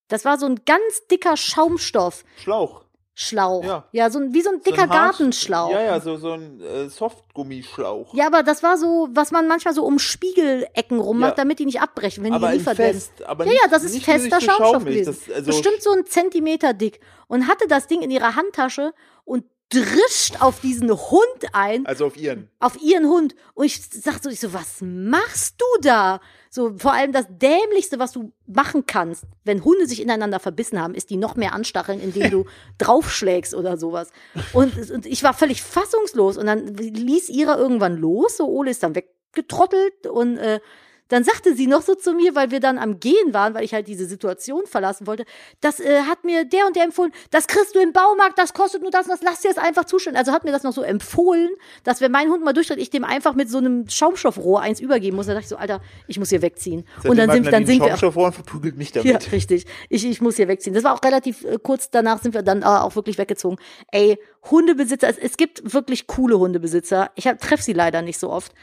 das war so ein ganz dicker Schaumstoff.
Schlauch.
Schlauch.
Ja.
Ja, so ein, wie so ein
So
dicker
ein
Gartenschlauch.
Ja, ja, so, so ein äh, Softgummischlauch.
Ja, aber das war so, was man manchmal so um Spiegelecken rummacht,
Ja.
damit die nicht abbrechen, wenn
aber
die
ein
geliefert werden.
fest, aber
Ja,
nicht,
ja, das ist fester Schaumstoff gewesen.
Das, also
Bestimmt so ein Zentimeter dick. Und hatte das Ding in ihrer Handtasche und drischt auf diesen Hund ein,
Also auf ihren.
auf ihren Hund. Und ich sag so, ich so, was machst du da? So, vor allem das Dämlichste, was du machen kannst, wenn Hunde sich ineinander verbissen haben, ist die noch mehr anstacheln, indem du draufschlägst oder sowas. Und, und ich war völlig fassungslos. Und dann ließ ihrer irgendwann los, so Ole ist dann weggetrottelt und äh, dann sagte sie noch so zu mir, weil wir dann am Gehen waren, weil ich halt diese Situation verlassen wollte, das äh, hat mir der und der empfohlen, das kriegst du im Baumarkt, das kostet nur das und das, lass dir das einfach zustellen. Also hat mir das noch so empfohlen, dass wenn mein Hund mal durchdreht, ich dem einfach mit so einem Schaumstoffrohr eins übergeben muss. Da dachte ich so, Alter, ich muss hier wegziehen. und dann sind, dann sind wir.
Schaumstoff und verprügelt mich damit.
Ja, richtig. Ich, ich muss hier wegziehen. Das war auch relativ äh, kurz danach sind wir dann äh, auch wirklich weggezogen. Ey, Hundebesitzer, es, es gibt wirklich coole Hundebesitzer. Ich treff sie leider nicht so oft.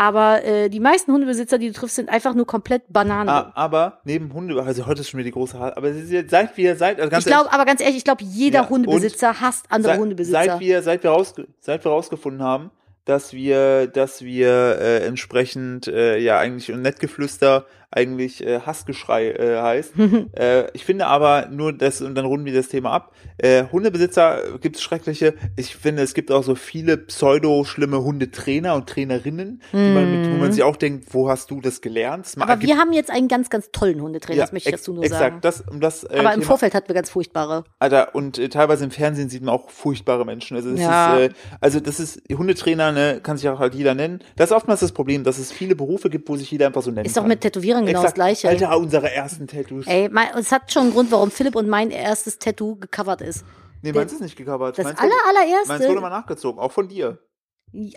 Aber äh, die meisten Hundebesitzer, die du triffst, sind einfach nur komplett Banane.
Ah, aber neben Hunde, also heute ist schon wieder die große Haare, aber seit wir, seit, also ganz
ich glaube, aber ganz ehrlich, ich glaube, jeder
Ja,
Hundebesitzer hasst andere
seit,
Hundebesitzer.
Seit wir, seit wir, rausge seit wir rausgefunden haben, dass wir, dass wir äh, entsprechend äh, ja eigentlich und Nettgeflüster eigentlich äh, Hassgeschrei äh, heißt. äh, ich finde aber nur das und dann runden wir das Thema ab. Äh, Hundebesitzer gibt es schreckliche. Ich finde, es gibt auch so viele pseudo schlimme Hundetrainer und Trainerinnen, die man mit, wo man sich auch denkt, wo hast du das gelernt? Es
aber wir haben jetzt einen ganz, ganz tollen Hundetrainer, das möchte ich dazu nur
exakt,
sagen.
Das, um das, äh,
aber im
Thema-
Vorfeld hatten wir ganz furchtbare.
Alter, und äh, teilweise im Fernsehen sieht man auch furchtbare Menschen. Also das
Ja.
ist, äh, also das ist Hundetrainer, ne, kann sich auch halt jeder nennen. Das ist oftmals das Problem, dass es viele Berufe gibt, wo sich jeder einfach so nennen
Ist doch mit Tätowieren genau das
Exakt.
Gleiche.
Alter, unsere ersten Tattoos.
Ey, mein, es hat schon einen Grund, warum Philipp und mein erstes Tattoo gecovert ist.
nee, meins ist nicht gecovert.
Das
meins
aller,
wurde,
allererste.
meins wurde mal nachgezogen, auch von dir.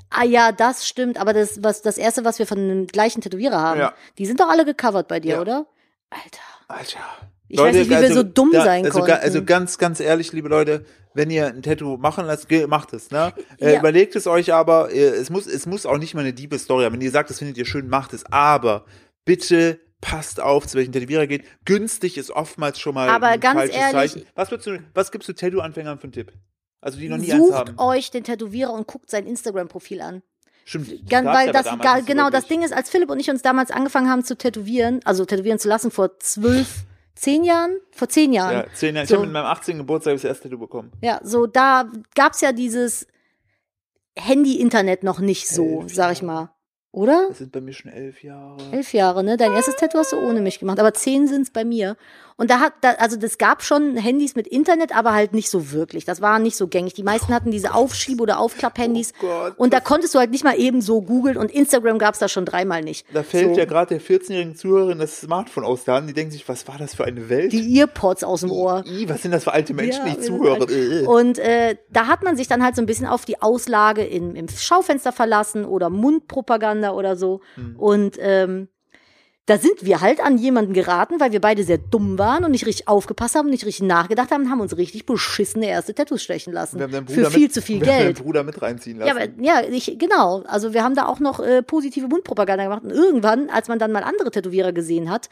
Ah ja, das stimmt, aber das, was, das erste, was wir von dem gleichen Tätowierer haben,
Ja.
die sind doch alle gecovert bei dir,
Ja.
oder? Alter.
Alter.
Ich weiß nicht, wie wir so dumm sein
also, ga-
konnten.
Also ganz, ganz ehrlich, liebe Leute, wenn ihr ein Tattoo machen lasst, macht es, ne? Äh,
Ja.
Überlegt es euch aber, äh, es muss, es muss auch nicht mal eine Diebe-Story haben. Wenn ihr sagt, das findet ihr schön, macht es. Aber bitte passt auf, zu welchen Tätowierer geht. Günstig ist oftmals schon mal
Aber
ein
ganz
falsches
ehrlich-
Zeichen. Was, du, was gibst du Tattoo-Anfängern für einen Tipp? Also die noch nie eins haben.
Sucht euch den Tätowierer und guckt sein Instagram-Profil an.
Stimmt.
Ganz, weil das,
damals
ga-
nicht so
genau, das. Ding ist, als Philipp und ich uns damals angefangen haben zu tätowieren, also tätowieren zu lassen vor zwölf, zehn Jahren? Vor zehn Jahren.
Ja, zehn Jahre. Ich
So.
habe mit meinem 18. Geburtstag das erste Tattoo bekommen.
Ja, so da gab's ja dieses Handy-Internet noch nicht so,
Elf
sag ich mal. Oder?
Das sind bei mir schon elf Jahre.
Elf Jahre, ne? Dein erstes Tattoo hast du ohne mich gemacht, aber zehn sind's bei mir. Und da hat, da, also das gab schon Handys mit Internet, aber halt nicht so wirklich. Das war nicht so gängig. Die meisten hatten diese Aufschieb- oder Aufklapp-Handys.
Oh Gott,
und da konntest du halt nicht mal eben so googeln und Instagram gab's da schon dreimal nicht.
Da fällt
so,
ja gerade der 14-jährigen Zuhörerin das Smartphone aus der Hand. Die denken sich, was war das für eine Welt?
die Earpods aus dem Ohr.
I, was sind das für alte Menschen,
Ja,
die zuhören?
alt.
Äh.
Und äh, da hat man sich dann halt so ein bisschen auf die Auslage in, im Schaufenster verlassen oder Mundpropaganda oder so.
Hm.
Und ähm, da sind wir halt an jemanden geraten, weil wir beide sehr dumm waren und nicht richtig aufgepasst haben, nicht richtig nachgedacht haben, und haben uns richtig beschissene erste Tattoos stechen lassen.
Haben
Für viel
mit,
zu viel
wir haben
Geld.
deinen Bruder mit reinziehen lassen.
Ja, aber, ja, ich, genau. Also wir haben da auch noch äh, positive Mundpropaganda gemacht. Und irgendwann, als man dann mal andere Tätowierer gesehen hat,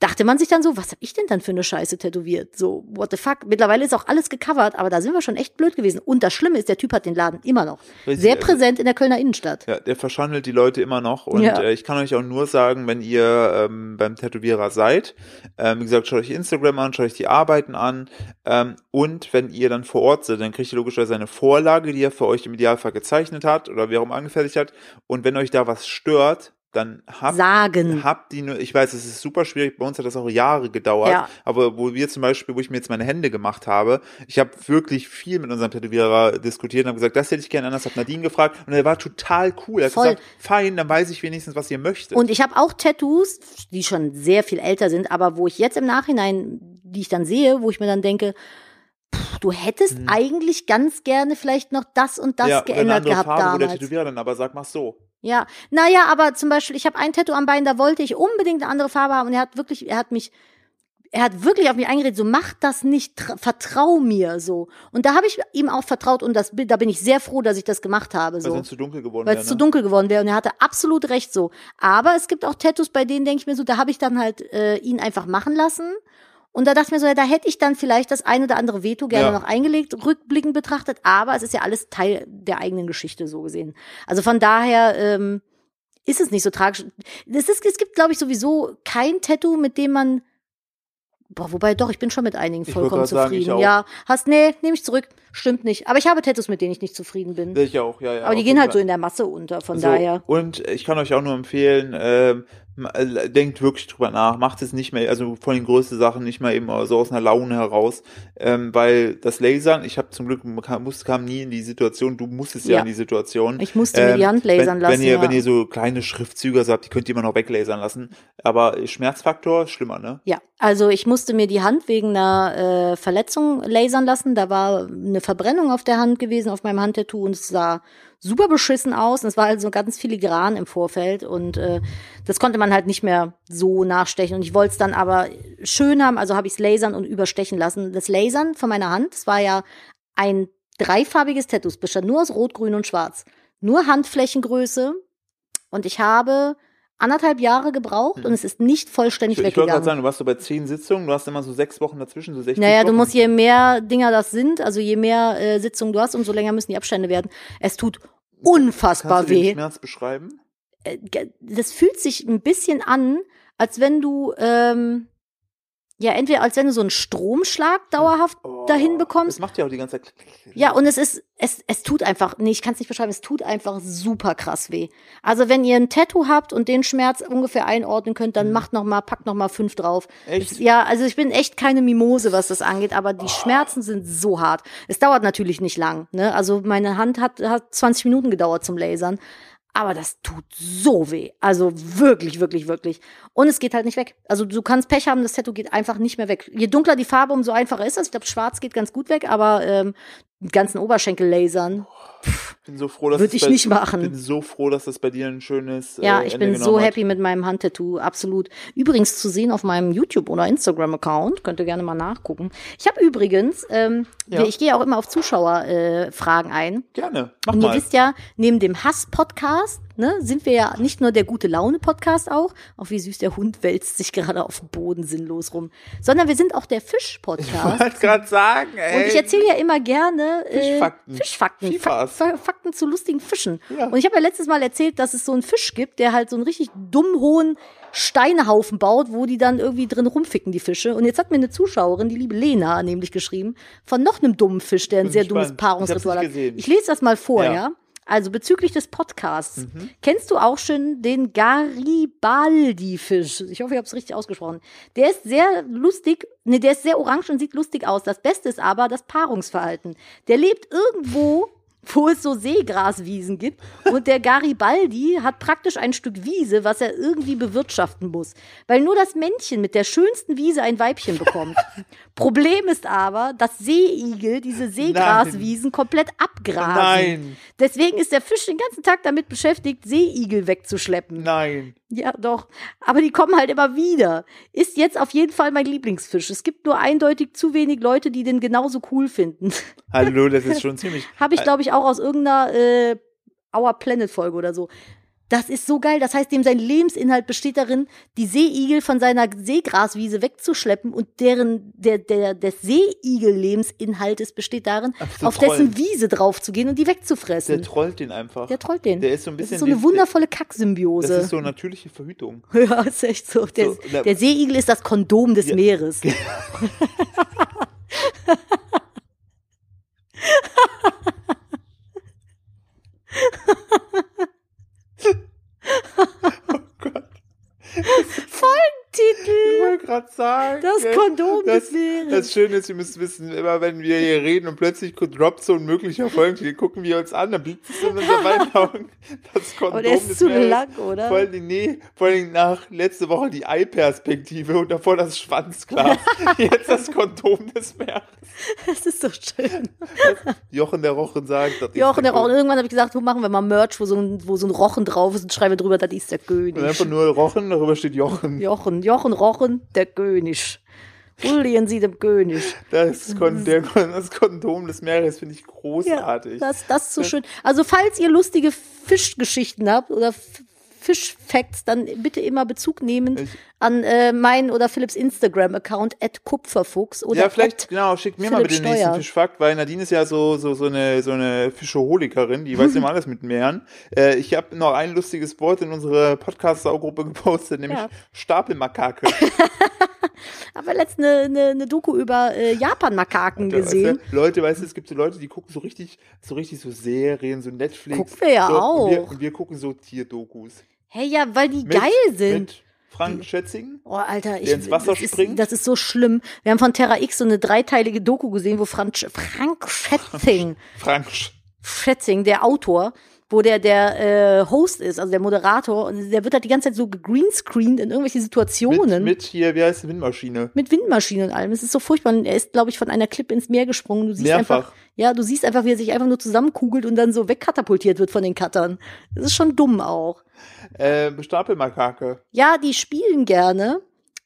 dachte man sich dann so, was hab ich denn dann für eine Scheiße tätowiert? So, what the fuck? Mittlerweile ist auch alles gecovert, aber da sind wir schon echt blöd gewesen. Und das Schlimme ist, der Typ hat den Laden immer noch.
Richtig,
Sehr
also-
präsent in der Kölner Innenstadt.
Ja, der verschandelt die Leute immer noch. Und
Ja.
äh, ich kann euch auch nur sagen, wenn ihr ähm, beim Tätowierer seid, ähm, wie gesagt, schaut euch Instagram an, schaut euch die Arbeiten an. Ähm, und wenn ihr dann vor Ort seid, dann kriegt ihr logischerweise eine Vorlage, die er für euch im Idealfall gezeichnet hat oder wie auch immer angefertigt hat. Und wenn euch da was stört, dann habt
Sagen.
Habt die nur, ich weiß, es ist super schwierig, bei uns hat das auch Jahre gedauert,
Ja.
aber wo wir zum Beispiel, wo ich mir jetzt meine Hände gemacht habe, ich habe wirklich viel mit unserem Tätowierer diskutiert und habe gesagt, das hätte ich gerne anders, habe Nadine gefragt und er war total cool. Er hat
Voll.
gesagt, fein, dann weiß ich wenigstens, was ihr möchtet.
Und ich habe auch Tattoos, die schon sehr viel älter sind, aber wo ich jetzt im Nachhinein, die ich dann sehe, wo ich mir dann denke, du hättest eigentlich ganz gerne vielleicht noch das und das
ja,
geändert gehabt
Farbe, wo der
damals.
Tätowierer dann aber sagt, mach so.
Ja, naja, aber zum Beispiel, ich habe ein Tattoo am Bein, da wollte ich unbedingt eine andere Farbe haben und er hat wirklich, er hat mich er hat wirklich auf mich eingeredet, so mach das nicht, tra- vertrau mir so. Und da habe ich ihm auch vertraut und das, da bin ich sehr froh, dass ich das gemacht habe.
Weil
So.
sonst zu dunkel geworden
Weil
wäre.
es zu
Ne?
dunkel geworden wäre und er hatte absolut recht so. Aber es gibt auch Tattoos, bei denen denke ich mir so, da habe ich dann halt äh, ihn einfach machen lassen. Und da dachte ich mir so, ja, da hätte ich dann vielleicht das ein oder andere Veto gerne
Ja.
noch eingelegt, rückblickend betrachtet, aber es ist ja alles Teil der eigenen Geschichte so gesehen. Also von daher ähm, ist es nicht so tragisch. Es, ist, es gibt, glaube ich, sowieso kein Tattoo, mit dem man Boah, wobei doch, ich bin schon mit einigen vollkommen
sagen,
zufrieden.
auch.
ja, hast, nee, nehme ich zurück. Stimmt nicht. Aber ich habe Tattoos, mit denen ich nicht zufrieden bin.
Ich auch, ja, ja.
Aber die gehen halt so in der Masse unter, von
So,
daher.
Und ich kann euch auch nur empfehlen, ähm, äh, denkt wirklich drüber nach, macht es nicht mehr, also von den größten Sachen nicht mehr eben so aus einer Laune heraus, ähm, weil das Lasern, ich habe zum Glück kam, musste, kam nie in die Situation, du musstest ja,
Ja.
in die Situation.
Ich musste mir die Hand lasern
wenn,
lassen,
Wenn ihr,
ja.
wenn ihr so kleine Schriftzüge habt, die könnt ihr immer noch weglasern lassen, aber Schmerzfaktor schlimmer, ne?
Ja, also ich musste mir die Hand wegen einer äh, Verletzung lasern lassen. Da war eine Verbrennung auf der Hand gewesen, auf meinem Handtattoo und es sah super beschissen aus. Und es war also ganz filigran im Vorfeld und äh, das konnte man halt nicht mehr so nachstechen. Und ich wollte es dann aber schön haben, also habe ich es lasern und überstechen lassen. Das Lasern von meiner Hand, das war ja ein dreifarbiges Tattoo, es bestand nur aus Rot, Grün und Schwarz. Nur Handflächengröße und ich habe anderthalb Jahre gebraucht und es ist nicht vollständig
Ich, ich wollte gerade
weggegangen.
sagen, du warst so bei zehn Sitzungen, du hast immer so sechs Wochen dazwischen, so 60
Naja, du
Wochen.
musst, je mehr Dinger das sind, also je mehr äh, Sitzungen du hast, umso länger müssen die Abstände werden. Es tut unfassbar
Kannst du den
weh.
Schmerz beschreiben?
Äh, Das fühlt sich ein bisschen an, als wenn du, ähm, ja, entweder als wenn du so einen Stromschlag dauerhaft dahin bekommst.
Das macht ja auch die ganze Zeit.
Ja, und es ist, es, es tut einfach, nee, ich kann es nicht beschreiben, es tut einfach super krass weh. Also wenn ihr ein Tattoo habt und den Schmerz ungefähr einordnen könnt, dann macht noch mal, packt noch mal fünf drauf.
Mhm. Echt?
Ja, also ich bin echt keine Mimose, was das angeht, aber die Schmerzen sind so hart. Es dauert natürlich nicht lang, ne? Also meine Hand hat, hat 20 Minuten gedauert zum Lasern. Aber das tut so weh. Also wirklich, wirklich, wirklich. Und es geht halt nicht weg. Also du kannst Pech haben, das Tattoo geht einfach nicht mehr weg. Je dunkler die Farbe, umso einfacher ist das. Ich glaube, schwarz geht ganz gut weg, aber ähm, die ganzen Oberschenkel lasern.
Bin so froh, dass
Würde ich
bei,
nicht machen.
bin so froh, dass das bei dir ein schönes
Ja,
äh,
ich
Ende
bin so
hat.
happy mit meinem Handtattoo, absolut. Übrigens zu sehen auf meinem YouTube- oder Instagram-Account, könnt ihr gerne mal nachgucken. Ich habe übrigens, ähm,
Ja.
ich gehe auch immer auf Zuschauerfragen äh, ein.
Gerne, mach
Und ihr
mal.
wisst ja, neben dem Hass-Podcast, ne, sind wir ja nicht nur der gute Laune-Podcast auch, auch wie süß der Hund wälzt sich gerade auf dem Boden sinnlos rum, sondern wir sind auch der
Ich
Fisch-Podcast.
wollte gerade sagen, ey.
Und ich erzähle ja immer gerne äh,
Fischfakten.
Fischfakten. Fak Fakten zu lustigen Fischen.
Ja.
Und ich habe ja letztes Mal erzählt, dass es so einen Fisch gibt, der halt so einen richtig dumm hohen Steinehaufen baut, wo die dann irgendwie drin rumficken, die Fische. Und jetzt hat mir eine Zuschauerin, die liebe Lena, nämlich geschrieben, von noch einem dummen Fisch, der ein
Bin
sehr
gespannt.
dummes Paarungsritual
Ich
hat. Ich lese das mal vor,
Ja.
ja. Also bezüglich des Podcasts.
Mhm.
Kennst du auch schon den Garibaldi-Fisch? Ich hoffe, ich habe es richtig ausgesprochen. Der ist sehr lustig, ne, der ist sehr orange und sieht lustig aus. Das Beste ist aber das Paarungsverhalten. Der lebt irgendwo, wo es so Seegraswiesen gibt. Und der Garibaldi hat praktisch ein Stück Wiese, was er irgendwie bewirtschaften muss. Weil nur das Männchen mit der schönsten Wiese ein Weibchen bekommt. Problem ist aber, dass Seeigel diese Seegraswiesen komplett abgrasen.
Nein,
Deswegen ist der Fisch den ganzen Tag damit beschäftigt, Seeigel wegzuschleppen.
nein.
Ja, doch. Aber die kommen halt immer wieder. Ist jetzt auf jeden Fall mein Lieblingsfisch. Es gibt nur eindeutig zu wenig Leute, die den genauso cool finden.
Hallo, das ist schon ziemlich.
Habe ich, glaube ich, auch aus irgendeiner äh, Our Planet-Folge oder so. Das ist so geil. Das heißt, dem sein Lebensinhalt besteht darin, die Seeigel von seiner Seegraswiese wegzuschleppen und deren, der, der, des Seeigel-Lebensinhaltes besteht darin,
Ach,
auf dessen
trollen.
Wiese draufzugehen und die wegzufressen.
Der trollt den einfach.
Der trollt den.
Der ist so ein
das
bisschen
ist so eine wundervolle
Das
Kacksymbiose.
ist so natürliche Verhütung.
ja, ist echt so. Der,
So, na-
der Seeigel ist das Kondom des
Ja.
Meeres.
Ich
Titel.
wollte gerade sagen.
Das Kondom
das. Das Schöne ist, ihr müsst wissen, immer wenn wir hier reden und plötzlich droppt so ein möglicher Folgentitel, gucken wir uns an, dann blickt es in unsere beiden Augen. Das Kondom
Aber der ist
des
zu lang, oder?
Vor allem, nee, vor allem nach letzte Woche die Ei-Perspektive und davor das Schwanzglas. Jetzt das Kondom des Meeres.
Das ist so schön.
Jochen der Rochen sagt, das
Jochen,
ist
der Rochen. Irgendwann habe ich gesagt, wo machen wir mal Merch, wo so ein, wo so ein Rochen drauf ist und schreiben wir drüber, das ist der
Und
König.
einfach nur Rochen, darüber steht Jochen.
Jochen, Jochen Rochen, der König. Huldigen Sie dem König.
Das, Kon der, das Kondom des Meeres finde ich
Ja,
großartig.
das, das ist so schön. Also falls ihr lustige Fischgeschichten habt oder Fischfacts, dann bitte immer Bezug nehmen
Ich-
an äh, mein oder Philipps Instagram-Account at Kupferfuchs oder
ja, vielleicht, genau, schickt mir mal
Philipp
bitte den nächsten. Fischfakt, weil Nadine ist ja so, so, so eine, so eine Fischeholikerin, die weiß immer alles mit Meeren. Äh, ich habe noch ein lustiges Wort in unsere Podcast-Saugruppe gepostet, nämlich
Ja.
Stapelmakake.
Aber letztens eine, eine, eine Doku über äh, Japan-Makaken gesehen.
Weißt du, Leute, weißt du, es gibt so Leute, die gucken so richtig, so richtig so Serien, so Netflix.
Gucken wir ja
so, Und wir,
auch.
und wir gucken so Tierdokus.
Hey, ja, weil die
Mit-
geil sind.
Mit Frank Schätzing.
Oh, Alter, ich,
Der ins Wasser
das, ist,
springt?
das ist so schlimm. Wir haben von Terra X so eine dreiteilige Doku gesehen, wo Frank, Frank Schätzing,
Frank Sch
Schätzing, der Autor, wo der der äh, Host ist, also der Moderator, und der wird halt die ganze Zeit so gegreenscreened in irgendwelche
mit,
Situationen.
mit hier, wie heißt die Windmaschine?
mit Windmaschinen und allem. Es ist so furchtbar. Und Er ist, glaube ich, von einer Klippe ins Meer gesprungen. Du siehst
Mehrfach.
einfach, ja, du siehst einfach, wie er sich einfach nur zusammenkugelt und dann so wegkatapultiert wird von den Cuttern. Das ist schon dumm auch.
Äh, Stapelmakake.
Ja, die spielen gerne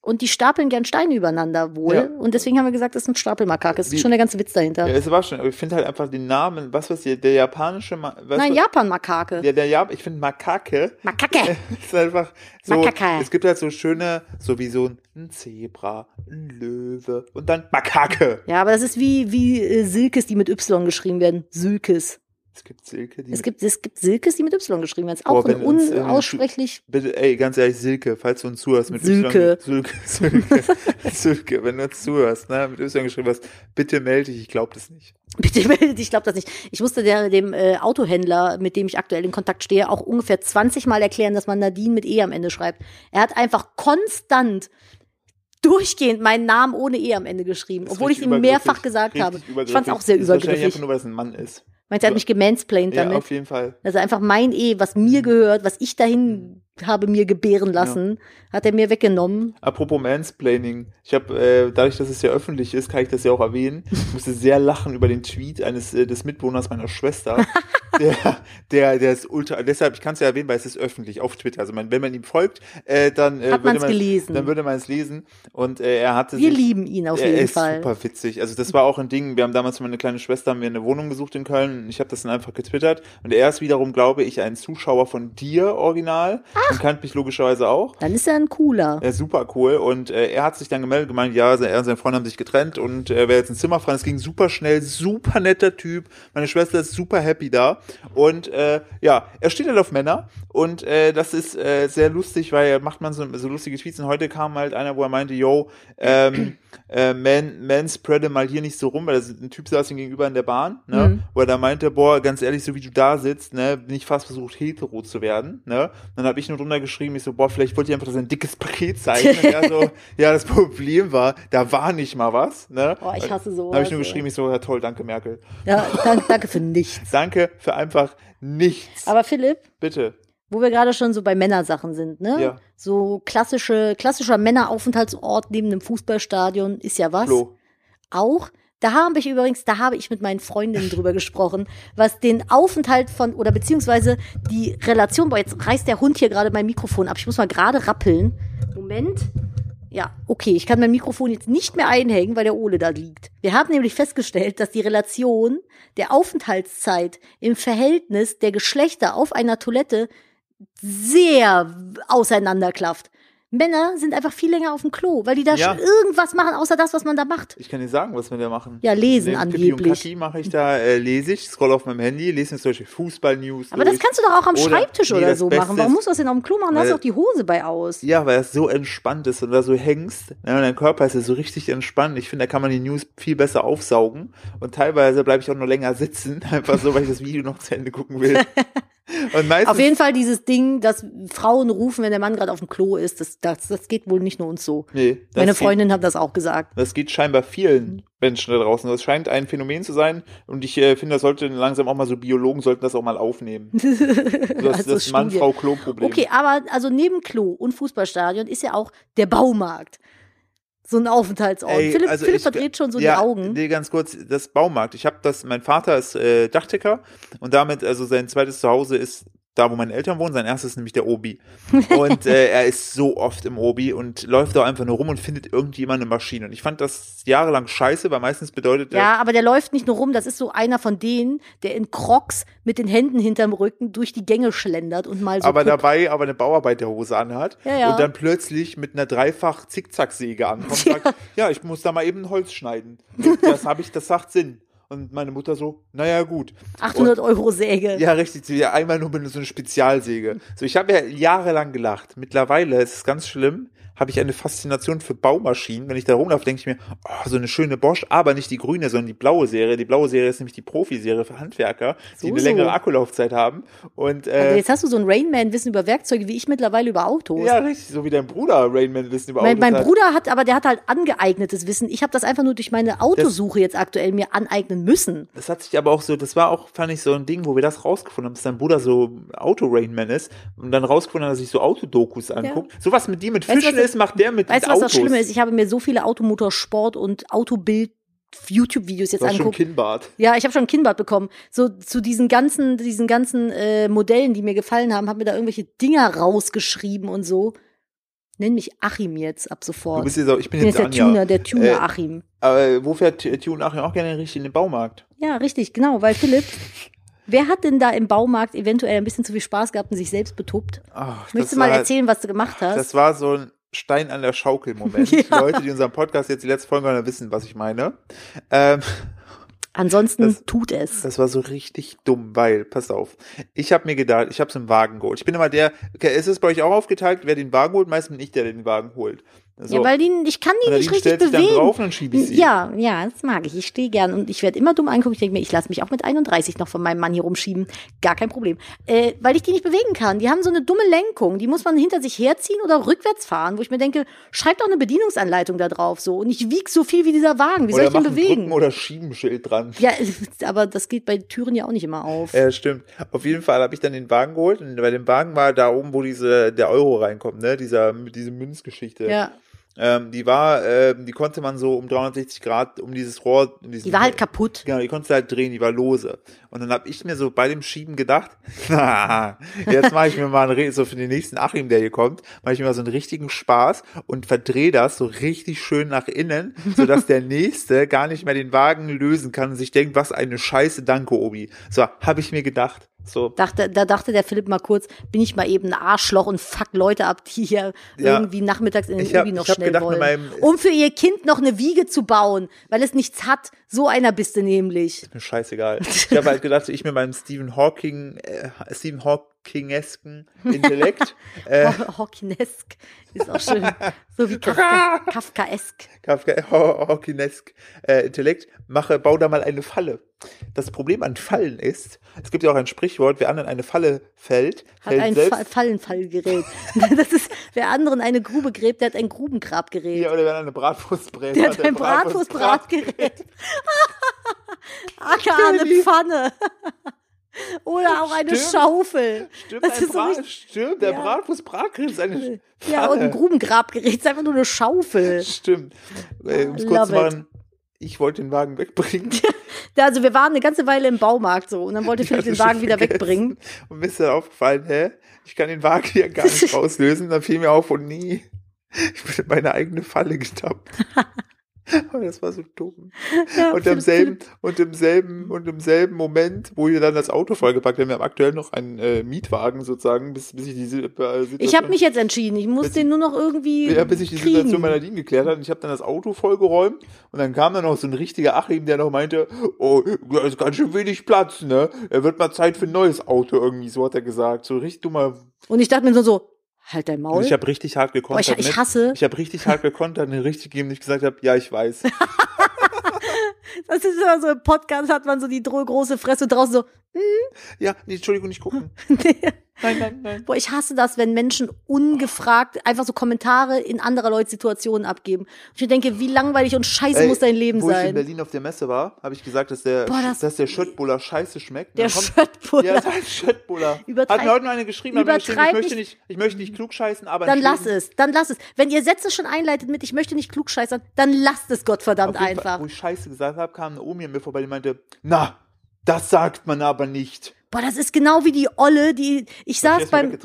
und die stapeln gern Steine übereinander wohl.
Ja.
Und deswegen haben wir gesagt, das ist ein Stapelmakake. Das
Wie-
ist schon der ganze Witz dahinter.
Ja, es war schon, aber ich finde halt einfach den Namen, was weiß ich, der japanische, Ma was,
Nein, Japan-Makake.
Der, der Jap ich finde Makake
Makake.
ist einfach so,
Makake.
es gibt halt so schöne, so wie so ein Zebra, ein Löwe und dann Makake.
Ja, aber das ist wie, wie äh, Silkes, die mit Y geschrieben werden. Silkes.
Es gibt Silke, die
Es gibt, es gibt Silkes, die mit Y geschrieben werden. Ist auch ein unaussprechlich.
Bitte, ey, ganz ehrlich, Silke, falls du uns zuhörst mit
Silke.
Y. Silke. Silke. Silke, wenn du uns zuhörst, ne, mit Y geschrieben hast, bitte melde dich, ich glaube das nicht.
Bitte melde dich, ich glaube das nicht. Ich musste der, dem äh, Autohändler, mit dem ich aktuell in Kontakt stehe, auch ungefähr 20 Mal erklären, dass man Nadine mit E am Ende schreibt. Er hat einfach konstant durchgehend meinen Namen ohne E am Ende geschrieben, obwohl ich ihm mehrfach gesagt habe. Ich fand es auch sehr
Ist wahrscheinlich
übergriffig.
einfach nur, weil es ein Mann ist.
Meint er hat mich gemansplained
Ja,
damit.
auf jeden Fall.
Also einfach mein E, was mir gehört, was ich dahin habe mir gebären lassen, hat er mir weggenommen.
Apropos Mansplaining, ich habe, äh, dadurch, dass es ja öffentlich ist, kann ich das ja auch erwähnen. Ich musste sehr lachen über den Tweet eines äh, des Mitbewohners meiner Schwester. der, der, der ist ultra, deshalb, ich kann es ja erwähnen, weil es ist öffentlich auf Twitter. Also man, wenn man ihm folgt, äh, dann äh, würde
man's
man
gelesen.
Dann würde man es lesen. Und äh, er hatte
Wir
sich,
lieben ihn auf
er
jeden
ist
Fall.
super witzig. Also das war auch ein Ding. Wir haben damals für meine kleine Schwester haben wir eine Wohnung gesucht in Köln. Ich habe das dann einfach getwittert. Und er ist wiederum, glaube ich, ein Zuschauer von dir original und kennt mich logischerweise auch.
Dann ist er ein cooler.
Ja, super cool. Und äh, er hat sich dann gemeldet, gemeint, ja, er und sein Freund haben sich getrennt und er wäre jetzt ein Zimmer frei. Es ging super schnell, super netter Typ. Meine Schwester ist super happy da. Und äh, ja, er steht halt auf Männer. Und äh, das ist äh, sehr lustig, weil macht man so, so lustige Tweets. Und heute kam halt einer, wo er meinte, yo, ähm, äh, man, man spreade mal hier nicht so rum, weil das ein Typ saß ihm gegenüber in der Bahn, ne?
Mhm.
Wo er da meinte, boah, ganz ehrlich, so wie du da sitzt, ne, bin ich fast versucht, hetero zu werden, ne? Dann habe ich nur drunter geschrieben, ich so, boah, vielleicht wollte ich einfach ein dickes Paket zeigen. Und er so, ja, das Problem war, da war nicht mal was, ne?
Boah, ich hasse sowas,
Dann habe ich nur geschrieben, ich so, ja toll, danke Merkel.
Ja, danke, danke für nichts.
Danke für einfach nichts.
Aber Philipp,
Bitte.
Wo wir gerade schon so bei Männersachen sind, ne?
Ja.
So klassische, klassischer Männeraufenthaltsort neben einem Fußballstadion ist ja was.
Flo.
Auch. Da habe ich übrigens, da habe ich mit meinen Freundinnen drüber gesprochen, was den Aufenthalt von, oder beziehungsweise die Relation, boah, jetzt reißt der Hund hier gerade mein Mikrofon ab. Ich muss mal gerade rappeln. Moment. Ja, okay, ich kann mein Mikrofon jetzt nicht mehr einhängen, weil der Ole da liegt. Wir haben nämlich festgestellt, dass die Relation der Aufenthaltszeit im Verhältnis der Geschlechter auf einer Toilette sehr auseinanderklafft. Männer sind einfach viel länger auf dem Klo, weil die da
Ja.
schon irgendwas machen, außer das, was man da macht.
Ich kann dir sagen, was wir da machen.
Ja, lesen
Neben Pipi und
angeblich.
Kaki mache ich da, äh, lese ich, scroll auf meinem Handy, lese mir zum Beispiel Fußball-News
Aber das
durch.
kannst du doch auch am
Oder-
Schreibtisch
nee,
oder
das
so
Beste
machen. Warum musst du das denn auf dem Klo machen? Da hast du doch die Hose bei aus.
Ja, weil es so entspannt ist und da so hängst. Ne, und dein Körper ist ja so richtig entspannt. Ich finde, da kann man die News viel besser aufsaugen. Und teilweise bleibe ich auch nur länger sitzen, einfach so, weil ich das Video noch zu Ende gucken will.
Auf jeden Fall dieses Ding, dass Frauen rufen, wenn der Mann gerade auf dem Klo ist, das, das, das geht wohl nicht nur uns so.
nee,
Meine
geht-
Freundin hat das auch gesagt.
Das geht scheinbar vielen Menschen da draußen. Das scheint ein Phänomen zu sein. Und ich äh, finde, das sollte langsam auch mal so Biologen sollten das auch mal aufnehmen. Das,
Also
das. Mann-Frau-Klo-Problem.
Okay, aber also neben Klo und Fußballstadion ist ja auch der Baumarkt. So ein Aufenthaltsort.
Ey,
Philipp,
also
Philipp
ich-
verdreht schon so
ja,
die Augen.
Nee, ganz kurz, das Baumarkt. Ich habe das, mein Vater ist äh, Dachdecker und damit, also sein zweites Zuhause ist da wo meine Eltern wohnen. Sein erstes ist nämlich der Obi. Und äh, er ist so oft im Obi und läuft da einfach nur rum und findet irgendjemand eine Maschine. Und ich fand das jahrelang scheiße, weil meistens bedeutet er,
Ja, aber der läuft nicht nur rum, das ist so einer von denen, der in Crocs mit den Händen hinterm Rücken durch die Gänge schlendert und mal so
aber
guckt.
dabei aber eine Bauarbeiterhose anhat
Ja, ja.
und dann plötzlich mit einer dreifach Zickzacksäge ankommt und sagt, ja, ich muss da mal eben Holz schneiden. Das habe ich, das sagt Sinn. Und meine Mutter so, naja, gut.
800 Euro Säge.
Ja, richtig. Ja, einmal nur mit so einer Spezialsäge. So, ich habe ja jahrelang gelacht. Mittlerweile ist es ganz schlimm. Habe ich eine Faszination für Baumaschinen. Wenn ich da rumlaufe, denke ich mir, oh, so eine schöne Bosch, aber nicht die grüne, sondern die blaue Serie. Die blaue Serie ist nämlich die Profiserie für Handwerker, die
So,
eine
so.
längere Akkulaufzeit haben. Und
Also
äh,
jetzt hast du so ein Rainman-Wissen über Werkzeuge, wie ich mittlerweile über Autos.
ja, richtig, so wie dein Bruder Rainman wissen über
mein,
Autos
mein
hat.
Bruder hat, aber der hat halt angeeignetes Wissen. Ich habe das einfach nur durch meine Autosuche jetzt aktuell mir aneignen müssen.
Das hat sich aber auch so, das war auch, fand ich, so ein Ding, wo wir das rausgefunden haben, dass dein Bruder so Auto-Rainman ist und dann rausgefunden hat, dass sich so Autodokus anguckt. Sowas mit dir mit Fischen ist, macht der mit,
Weißt du, was
Autos.
das Schlimme ist? Ich habe mir so viele Automotorsport und Autobild YouTube-Videos jetzt
Du hast schon. Kinnbart.
Ja, ich habe schon ein Kinnbad bekommen. So zu diesen ganzen, diesen ganzen äh, Modellen, die mir gefallen haben, haben mir da irgendwelche Dinger rausgeschrieben und so. Nenn mich Achim jetzt ab
Du
sofort.
bist jetzt auch, ich bin
ich bin
jetzt
jetzt der. Tuner, der Tuner
Äh,
Achim.
Aber wo fährt T- Tune Achim auch gerne richtig in den Baumarkt?
Ja, richtig, genau, weil Philipp, wer hat denn da im Baumarkt eventuell ein bisschen zu viel Spaß gehabt und sich selbst betuppt?
Ach,
Möchtest du mal
war-
erzählen, was du gemacht hast?
Das war so ein Stein an der Schaukel-Moment.
Ja.
Leute, die unseren Podcast jetzt die letzte Folge hören, wissen, was ich meine. Ähm,
Ansonsten
das-
tut es.
Das war so richtig dumm, weil, pass auf, ich habe mir gedacht, ich habe es im Wagen geholt. Ich bin immer der, okay, ist es bei euch auch aufgeteilt, wer den Wagen holt? Meistens bin ich der, der den Wagen holt. So.
Ja, weil die, ich kann die nicht richtig bewegen.
dann drauf dann schiebe ich sie.
Ja, ja, das mag ich. Ich stehe gern und ich werde immer dumm angucken. Ich denke mir, ich lasse mich auch mit 31 noch von meinem Mann hier rumschieben. Gar kein Problem. Äh, weil ich die nicht bewegen kann. Die haben so eine dumme Lenkung. Die muss man hinter sich herziehen oder rückwärts fahren, wo ich mir denke, schreib doch eine Bedienungsanleitung da drauf so. Und ich wieg so viel wie dieser Wagen. Wie soll
oder
ich den bewegen?
Brücken- oder Schiebenschild dran.
Ja, aber das geht bei Türen ja auch nicht immer auf.
Ja, stimmt. Auf jeden Fall habe ich dann den Wagen geholt und bei dem Wagen war da oben, wo diese, der Euro reinkommt, ne, dieser, diese Münzgeschichte.
ja.
Ähm, die war, ähm, die konnte man so um 360 Grad um dieses Rohr, um diesen,
Die war halt kaputt.
Genau, die konntest du halt drehen, die war lose. Und dann habe ich mir so bei dem Schieben gedacht, na, jetzt mache ich mir mal einen, so für den nächsten Achim, der hier kommt, mache ich mir mal so einen richtigen Spaß und verdrehe das so richtig schön nach innen, sodass der Nächste gar nicht mehr den Wagen lösen kann und sich denkt, was eine Scheiße, danke Obi. So, habe ich mir gedacht. So,
Dachte, da dachte der Philipp mal kurz, bin ich mal eben ein Arschloch und fuck Leute ab, die hier
Ja.
irgendwie nachmittags in den
hab-
Ubi noch schnell
gedacht,
wollen.
meinem-
um für ihr Kind noch eine Wiege zu bauen, weil es nichts hat. So einer bist du nämlich.
mir scheißegal. Ich habe halt gedacht, ich mit meinem Stephen Hawking, äh, Stephen Hawkingesken Intellekt, äh,
Haw- Hawkinesk ist auch schön. So wie Kafka, Kafkaesk.
Kafka, Hawkinesk äh, Intellekt, mache, bau da mal eine Falle. Das Problem an Fallen ist, es gibt ja auch ein Sprichwort, wer anderen eine Falle fällt,
Hat
fällt
ein
selbst.
Fa Fallenfallgerät. Das ist, wer anderen eine Grube gräbt, der hat ein Grubengrabgerät.
Ja, oder wer eine Bratwurst brät.
Der
hat
ein Bratwurstbratgerät. Aka eine Pfanne. Oder auch eine
Stimmt.
Schaufel.
Stimmt,
Das
ein
ist so
Brat,
richtig-
stimmt, der
Ja.
Bratwurst-Bratgrill ist eine
Ja, und ein
Pfanne.
Grubengrabgerät ist einfach nur eine Schaufel.
Stimmt. Äh, um es
I
kurz zu machen, ich wollte den Wagen wegbringen.
Ja, also wir waren eine ganze Weile im Baumarkt so und dann wollte Philipp den Wagen wieder wegbringen.
Und mir ist dann aufgefallen, hä, ich kann den Wagen hier gar nicht rauslösen. Dann fiel mir auf, und nie, ich bin in meine eigene Falle getappt. Oh, das war so dumm.
Ja,
Und im selben, und im selben, und im selben Moment, wo wir dann das Auto vollgepackt haben, wir haben aktuell noch einen äh, Mietwagen sozusagen, bis, bis ich diese äh, Situation,
Ich habe mich jetzt entschieden. Ich muss
Bis-
den nur noch irgendwie
ja, bis ich die
kriegen.
Situation meiner Nadine geklärt habe. Und ich habe dann das Auto vollgeräumt und dann kam dann noch so ein richtiger Achim, der noch meinte, oh, da ist ganz schön wenig Platz, ne? Er wird mal Zeit für ein neues Auto irgendwie, so hat er gesagt. So richtig dummer.
Und ich dachte mir so, so halt dein Maul.
Und ich habe richtig hart
Boah,
gekontert.
ich, ich
mit.
hasse,
Ich habe richtig hart gekontert und richtig gegeben, ich gesagt habe, ja, ich weiß.
das ist immer so im Podcast hat man so die große Fresse draußen so,
Ja, nee, Entschuldigung, nicht gucken.
nee.
Nein, nein, nein.
Boah, ich hasse das, wenn Menschen ungefragt einfach so Kommentare in anderer Leute Situationen abgeben. Und ich denke, wie langweilig und scheiße
Ey,
muss dein Leben
wo ich in
sein.
Berlin auf der Messe war, habe ich gesagt, dass der,
Boah, das-
dass der Schöttbuller scheiße schmeckt.
Der Schöttbuller.
Ja, heißt Schöttbuller.
Übertreib-
Hat mir heute noch eine geschrieben, geschrieben, ich möchte
nicht-
ich möchte nicht klugscheißen, aber
Dann lass es, dann lass es. Wenn ihr Sätze schon einleitet mit, ich möchte nicht klugscheißern, dann lasst es Gottverdammt
Auf jeden
einfach.
Fall, wo ich Scheiße gesagt habe, kam eine Omi an mir vorbei, die meinte, na, das sagt man aber nicht.
Boah, das ist genau wie die Olle, die, ich saß beim,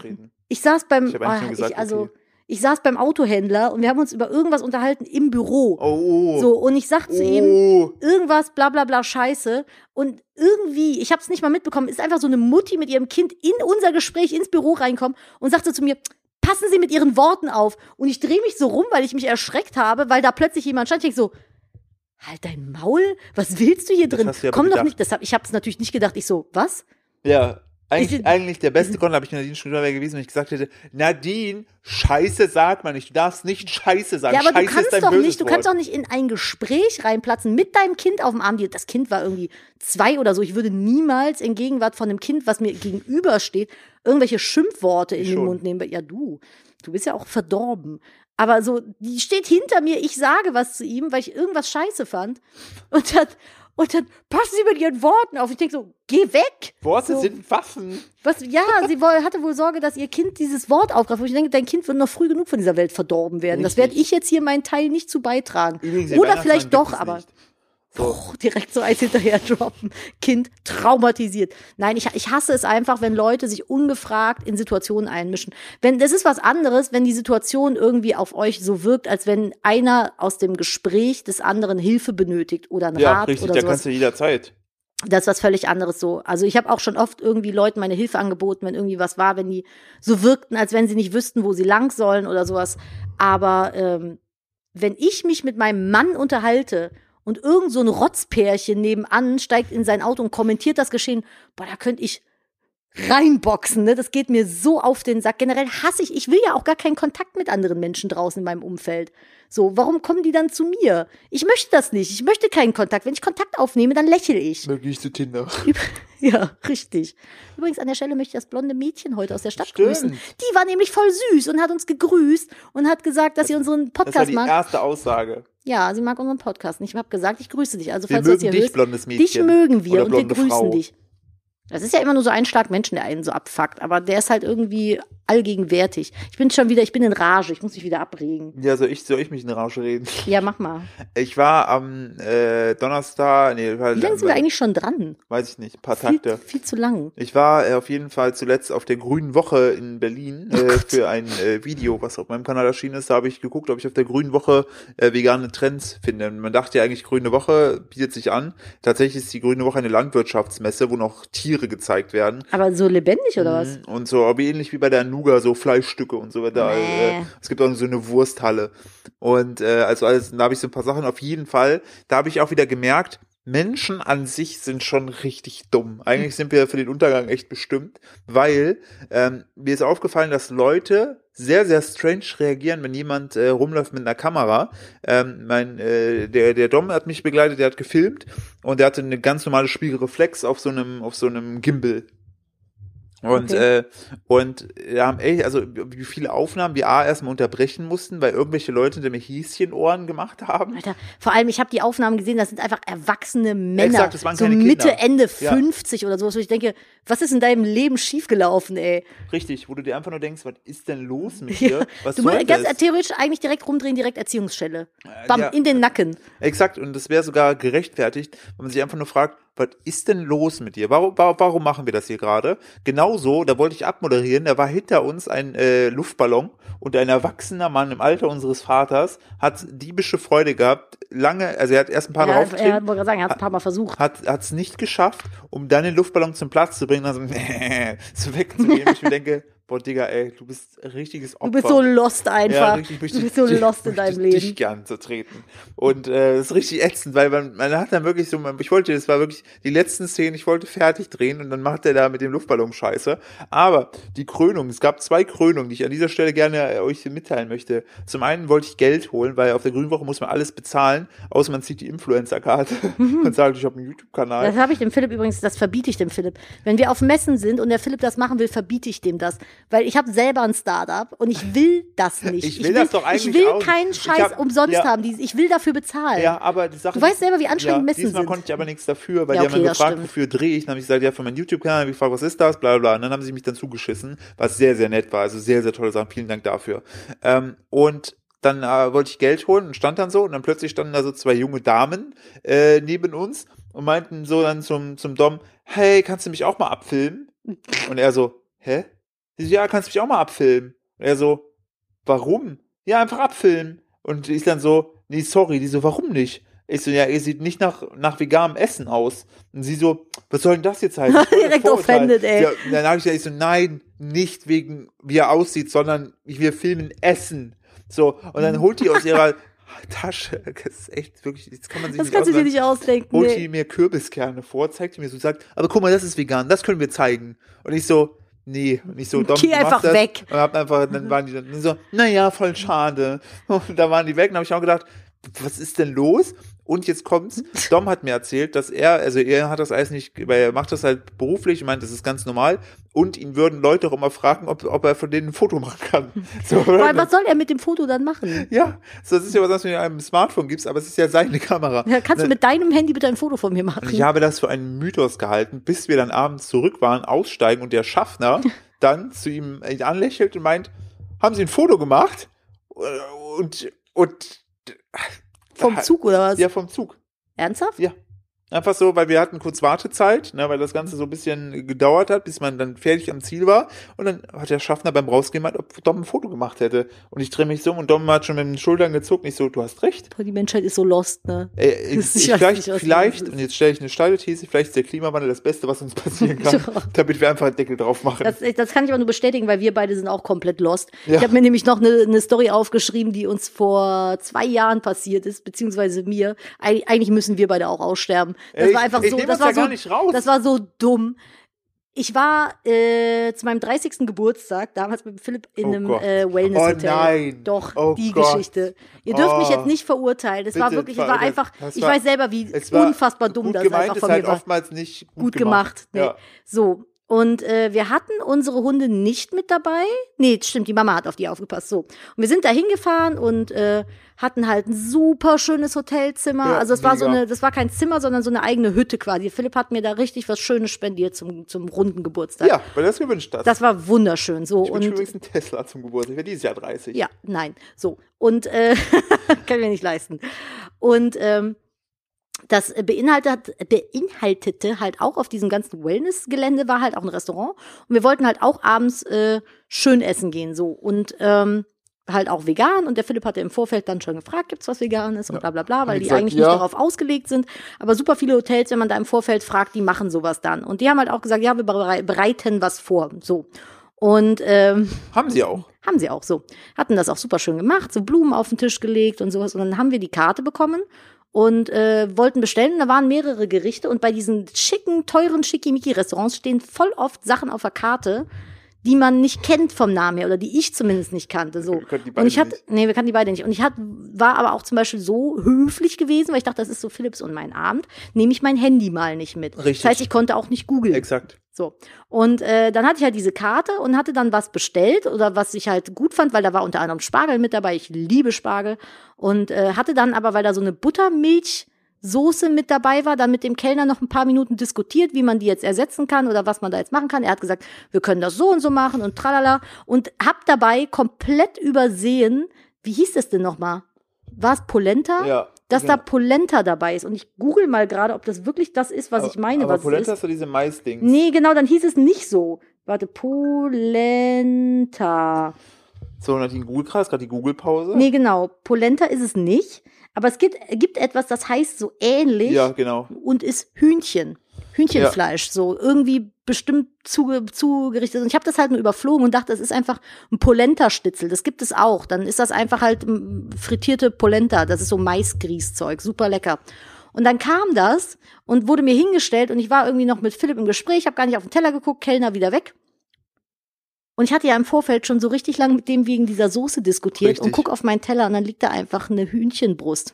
ich saß beim,
Ich nur gesagt,
ich, also,
okay.
ich saß beim Autohändler und wir haben uns über irgendwas unterhalten im Büro.
Oh.
So, und ich sag zu ihm,
oh.
irgendwas, bla bla bla, scheiße. Und irgendwie, ich habe es nicht mal mitbekommen, ist einfach so eine Mutti mit ihrem Kind in unser Gespräch ins Büro reinkommen und sagte zu mir, passen Sie mit Ihren Worten auf. Und ich drehe mich so rum, weil ich mich erschreckt habe, weil da plötzlich jemand stand. Ich denk so, halt dein Maul, was willst du hier drin?
aber
Komm doch nicht, das hab, ich habe es natürlich nicht gedacht. Ich so, was?
Ja, eigentlich,
Ich-
eigentlich der beste Grund, habe ich Nadine schon wäre gewesen, wenn ich gesagt hätte, Nadine, Scheiße sagt man nicht. Du darfst nicht Scheiße sagen.
Ja, aber
Scheiße
du kannst doch nicht, du kannst doch nicht in ein Gespräch reinplatzen mit deinem Kind auf dem Arm. Das Kind war irgendwie zwei oder so. Ich würde niemals in Gegenwart von einem Kind, was mir gegenübersteht, irgendwelche Schimpfworte in
Ich
den
schon.
Mund nehmen. Ja, du, du bist ja auch verdorben. Aber so, die steht hinter mir, ich sage was zu ihm, weil ich irgendwas scheiße fand. Und dann, und dann passen sie mit ihren Worten auf. Ich denke so, geh weg.
Worte
so.
sind Waffen.
Was, ja, sie hatte wohl Sorge, dass ihr Kind dieses Wort aufgreift. Wo ich denke, dein Kind wird noch früh genug von dieser Welt verdorben werden. Das werde
Richtig.
ich jetzt hier meinen Teil nicht zu beitragen.
Übrigens,
Oder vielleicht doch, aber
nicht. So.
Puh, direkt so eins hinterher droppen. Kind traumatisiert. Nein, ich, ich hasse es einfach, wenn Leute sich ungefragt in Situationen einmischen. Wenn, das ist was anderes, wenn die Situation irgendwie auf euch so wirkt, als wenn einer aus dem Gespräch des anderen Hilfe benötigt oder einen
Ja,
Rat
richtig,
oder
da
sowas.
kannst du jederzeit.
Das ist was völlig anderes so. Also ich habe auch schon oft irgendwie Leuten meine Hilfe angeboten, wenn irgendwie was war, wenn die so wirkten, als wenn sie nicht wüssten, wo sie lang sollen oder sowas. Aber ähm, wenn ich mich mit meinem Mann unterhalte und irgend so ein Rotzpärchen nebenan steigt in sein Auto und kommentiert das Geschehen, boah, da könnte ich reinboxen, ne? Das geht mir so auf den Sack. Generell hasse ich, ich will ja auch gar keinen Kontakt mit anderen Menschen draußen in meinem Umfeld. So, warum kommen die dann zu mir? Ich möchte das nicht. Ich möchte keinen Kontakt. Wenn ich Kontakt aufnehme, dann lächle ich.
Möglich zu Tinder.
Ja, richtig. Übrigens, an der Stelle möchte ich das blonde Mädchen heute aus der Stadt
Stimmt.
grüßen. Die war nämlich voll süß und hat uns gegrüßt und hat gesagt, dass sie unseren
Das war
Podcast
die
mag.
erste Aussage.
Ja, sie mag unseren Podcast nicht. Ich habe gesagt, ich grüße dich. Also,
Wir
falls das
mögen
hier
dich,
hörst,
blondes Mädchen.
dich mögen wir und wir grüßen
Frau.
dich. Das ist ja immer nur so ein Schlag Menschen, der einen so abfuckt, aber der ist halt irgendwie allgegenwärtig. Ich bin schon wieder, ich bin in Rage, ich muss mich wieder abregen.
Ja, soll ich, soll ich mich in Rausch reden?
Ja, mach mal.
Ich war am äh, Donnerstag, nee, war,
Wie lange sind wir eigentlich schon dran?
weiß ich nicht, ein paar
Viel,
Takte.
viel zu lang.
Ich war äh, auf jeden Fall zuletzt auf der Grünen Woche in Berlin
Oh
äh, für ein äh, Video, was auf meinem Kanal erschienen ist. Da habe ich geguckt, ob ich auf der Grünen Woche äh, vegane Trends finde. Und man dachte ja eigentlich, Grüne Woche bietet sich an. Tatsächlich ist die Grüne Woche eine Landwirtschaftsmesse, wo noch Tiere gezeigt werden.
Aber so lebendig oder was?
Mhm. Und so, aber ähnlich wie bei der Nuga, so Fleischstücke und so weiter.
Nee.
Äh, es gibt auch so eine Wursthalle. Und äh, also alles, da habe ich so ein paar Sachen auf jeden Fall. Da habe ich auch wieder gemerkt, Menschen an sich sind schon richtig dumm. Eigentlich sind wir für den Untergang echt bestimmt, weil ähm, mir ist aufgefallen, dass Leute sehr, sehr strange reagieren, wenn jemand äh, rumläuft mit einer Kamera. Ähm, mein, äh, der, der Dom hat mich begleitet, der hat gefilmt und der hatte eine ganz normale Spiegelreflex auf so einem, auf so einem Gimbal. Und,
Okay.
äh, und wir haben echt, also wie viele Aufnahmen wir A erstmal unterbrechen mussten, weil irgendwelche Leute mir Häschenohren gemacht haben.
Alter, vor allem, ich habe die Aufnahmen gesehen, das sind einfach erwachsene Männer.
Exakt, das waren
so
keine
Mitte,
Kinder.
Ende
Ja.
50 oder sowas, wo ich denke, was ist in deinem Leben schiefgelaufen, ey?
Richtig, wo du dir einfach nur denkst, was ist denn los mit dir? Was
du musst ganz
das?
theoretisch eigentlich direkt rumdrehen, direkt Erziehungsstelle. Bam,
ja.
in den Nacken.
Exakt, und das wäre sogar gerechtfertigt, wenn man sich einfach nur fragt, was ist denn los mit dir? Warum, warum, machen wir das hier gerade? Genauso, da wollte ich abmoderieren, da war hinter uns ein äh, Luftballon und ein erwachsener Mann im Alter unseres Vaters hat diebische Freude gehabt, lange, also er hat erst ein paar
Ja,
Mal
er
aufgetreten,
wollte gerade sagen, er hat es ein paar Mal versucht.
hat es nicht geschafft, um dann den Luftballon zum Platz zu bringen, also so wegzugehen. ich mir denke, boah, Digga, ey, du bist ein richtiges Opfer.
Du bist so lost einfach.
Ja, richtig,
du bist so
dich-
lost in deinem
Dich
Leben.
gern zu treten. Und äh, das ist richtig ätzend, weil man, man hat dann wirklich so, man, ich wollte, das war wirklich die letzten Szenen, ich wollte fertig drehen und dann macht er da mit dem Luftballon Scheiße. Aber die Krönung, es gab zwei Krönungen, die ich an dieser Stelle gerne äh, euch mitteilen möchte. Zum einen wollte ich Geld holen, weil auf der Grünwoche muss man alles bezahlen, außer man zieht die Influencer-Karte und sagt, ich habe einen YouTube-Kanal.
Das habe ich dem Philipp übrigens, das verbiete ich dem Philipp. Wenn wir auf Messen sind und der Philipp das machen will, verbiete ich dem das. Weil ich habe selber ein Startup und ich will das nicht.
Ich will das doch eigentlich
Ich will
auch
keinen
Ich
Scheiß
hab-
umsonst
ja.
haben. Die- Ich will dafür bezahlen.
Ja, aber die Sache
Du weißt selber, wie anstrengend
ja,
Messen
diesmal
sind.
konnte ich aber nichts dafür, weil
Ja,
die
okay,
haben mich gefragt,
stimmt.
wofür drehe ich. Dann habe ich gesagt, ja, für meinen YouTube-Kanal. Hab ich gefragt, was ist das? Bla, bla, bla. Und dann haben sie mich dann zugeschissen, was sehr, sehr nett war. Also sehr, sehr tolle Sachen. Vielen Dank dafür. Ähm, und dann äh, wollte ich Geld holen und stand dann so und dann plötzlich standen da so zwei junge Damen äh, neben uns und meinten so dann zum, zum Dom, hey, kannst du mich auch mal abfilmen? Und er so, hä? Ja, kannst du mich auch mal abfilmen? Und er so, warum? Ja, einfach abfilmen. Und ich dann so, nee, sorry. Die so, warum nicht? Ich so, ja, ihr sieht nicht nach, nach veganem Essen aus. Und sie so, was soll denn das jetzt heißen?
Direkt offended, ey.
Ja, dann habe ich gesagt, ich so, nein, nicht wegen, wie er aussieht, sondern wir filmen Essen. So, und dann holt die aus ihrer Tasche, das ist echt wirklich, das kann man sich
Das
nicht
kannst du dir nicht ausdenken.
holt
Nee.
die mir Kürbiskerne vor, zeigt die mir so, sagt, aber guck mal, das ist vegan, das können wir zeigen. Und ich so, nee, und ich so, Dom,
Geh einfach
das.
weg.
Und hab einfach, dann waren die dann so, naja, voll schade. Und da waren die weg, und habe ich auch gedacht, was ist denn los? Und jetzt kommt's. Dom hat mir erzählt, dass er, also er hat das alles nicht, weil er macht das halt beruflich, ich meine, das ist ganz normal. Und ihn würden Leute auch immer fragen, ob, ob er von denen ein Foto machen kann. So,
Vor allem, was soll er mit dem Foto dann machen?
ja, so, das ist ja was, was du in einem Smartphone gibst, aber es ist ja seine Kamera.
Ja, kannst du
Ne,
mit deinem Handy bitte ein Foto von mir machen?
ich habe das für einen Mythos gehalten, bis wir dann abends zurück waren, aussteigen und der Schaffner dann zu ihm äh, anlächelt und meint, haben Sie ein Foto gemacht? Und, und,
Vom Zug oder was?
ja, vom Zug.
Ernsthaft?
Ja. Einfach so, weil wir hatten kurz Wartezeit, ne, weil das Ganze so ein bisschen gedauert hat, bis man dann fertig am Ziel war. Und dann hat der Schaffner beim Rausgehen gemeint, ob Dom ein Foto gemacht hätte. Und ich drehe mich so um und Dom hat schon mit den Schultern gezuckt. Und ich so, du hast recht.
Die Menschheit ist so lost, ne?
Äh,
Ich
ich,
weiß
vielleicht,
nicht,
vielleicht, und jetzt stelle ich eine steile These, vielleicht ist der Klimawandel das Beste, was uns passieren kann,
Ja.
damit wir einfach einen Deckel drauf machen.
Das, das kann ich aber nur bestätigen, weil wir beide sind auch komplett lost.
Ja.
Ich habe mir nämlich noch eine, eine Story aufgeschrieben, die uns vor zwei Jahren passiert ist, beziehungsweise mir. Eig eigentlich müssen wir beide auch aussterben. Das
Ey,
war einfach
ich
so, das
uns
war
ja
so, das war so dumm. Ich war äh, zu meinem 30. Geburtstag damals mit Philipp in
Oh
einem äh, Wellness-Hotel.
Oh nein.
Doch,
Oh
die
Gott.
Geschichte. Ihr dürft mich
Oh.
jetzt nicht verurteilen. Es war
Bitte,
wirklich, es
das
war
war-
einfach,
das
ich
war-
weiß selber, wie
Es war
unfassbar dumm das einfach von
halt
mir war
oftmals nicht gut,
gut gemacht. Nee.
Ja.
So. Und äh, wir hatten unsere Hunde nicht mit dabei. Nee, stimmt, die Mama hat auf die aufgepasst. So. Und wir sind da hingefahren und äh, hatten halt ein super schönes Hotelzimmer.
Ja,
also es war so eine, das war kein Zimmer, sondern so eine eigene Hütte quasi. Philipp hat mir da richtig was Schönes spendiert zum, zum runden Geburtstag.
Ja, weil das gewünscht hast.
Das war wunderschön. So.
ich wünsche
und
übrigens einen Tesla zum Geburtstag. Ich werde dieses Jahr 30.
ja, nein. So. Und äh, können wir nicht leisten. Und ähm, das beinhaltet, beinhaltete halt auch auf diesem ganzen Wellness-Gelände war halt auch ein Restaurant. Und wir wollten halt auch abends äh, schön essen gehen. So. Und ähm, halt auch vegan. Und der Philipp hatte im Vorfeld dann schon gefragt, gibt's was Veganes und bla bla bla, weil die
gesagt,
eigentlich
ja.
nicht darauf ausgelegt sind. Aber super viele Hotels, wenn man da im Vorfeld fragt, die machen sowas dann. Und die haben halt auch gesagt, ja, wir berei- bereiten was vor. So. Und ähm,
Haben sie auch.
haben sie auch so. Hatten das auch super schön gemacht, so Blumen auf den Tisch gelegt und sowas. Und dann haben wir die Karte bekommen und äh, wollten bestellen. Und da waren mehrere Gerichte. Und bei diesen schicken, teuren Schickimicki-Restaurants stehen voll oft Sachen auf der Karte, die man nicht kennt vom Namen her oder die ich zumindest nicht kannte. So.
Wir die
Und
beide
ich hatte,
nicht.
nee, wir kannten die beide nicht. Und ich hat, war aber auch zum Beispiel so höflich gewesen, weil ich dachte, das ist so Philips und mein Abend, nehme ich mein Handy mal nicht mit.
Richtig.
Das heißt, ich konnte auch nicht googeln.
Exakt.
So. Und äh, dann hatte ich halt diese Karte und hatte dann was bestellt oder was ich halt gut fand, weil da war unter anderem Spargel mit dabei. Ich liebe Spargel. Und äh, hatte dann aber, weil da so eine Buttermilchsoße mit dabei war, dann mit dem Kellner noch ein paar Minuten diskutiert, wie man die jetzt ersetzen kann oder was man da jetzt machen kann. Er hat gesagt, wir können das so und so machen und tralala. Und hab dabei komplett übersehen, wie hieß das denn nochmal? War es Polenta?
Ja.
Dass
genau.
da Polenta dabei ist. Und ich google mal gerade, ob das wirklich das ist, was ich meine,
aber
was
Polenta
ist.
ist so diese Mais-Dings.
Nee, genau, dann hieß es nicht so. Warte, Polenta.
So, Nadine, Google gerade, gerade die Google-Pause.
Nee, genau, Polenta ist es nicht. Aber es gibt, gibt etwas, das heißt so ähnlich
Ja, genau.
und ist Hühnchen. Hühnchenfleisch, so irgendwie bestimmt zuge, zugerichtet. Und ich habe das halt nur überflogen und dachte, das ist einfach ein Polenta-Stitzel. Das gibt es auch. Dann ist das einfach halt frittierte Polenta. Das ist so Maisgrießzeug. Super lecker. Und dann kam das und wurde mir hingestellt und ich war irgendwie noch mit Philipp im Gespräch, habe gar nicht auf den Teller geguckt, Kellner wieder weg. Und ich hatte ja im Vorfeld schon so richtig lang mit dem wegen dieser Soße diskutiert und
Richtig.
guck auf meinen Teller und dann liegt da einfach eine Hühnchenbrust.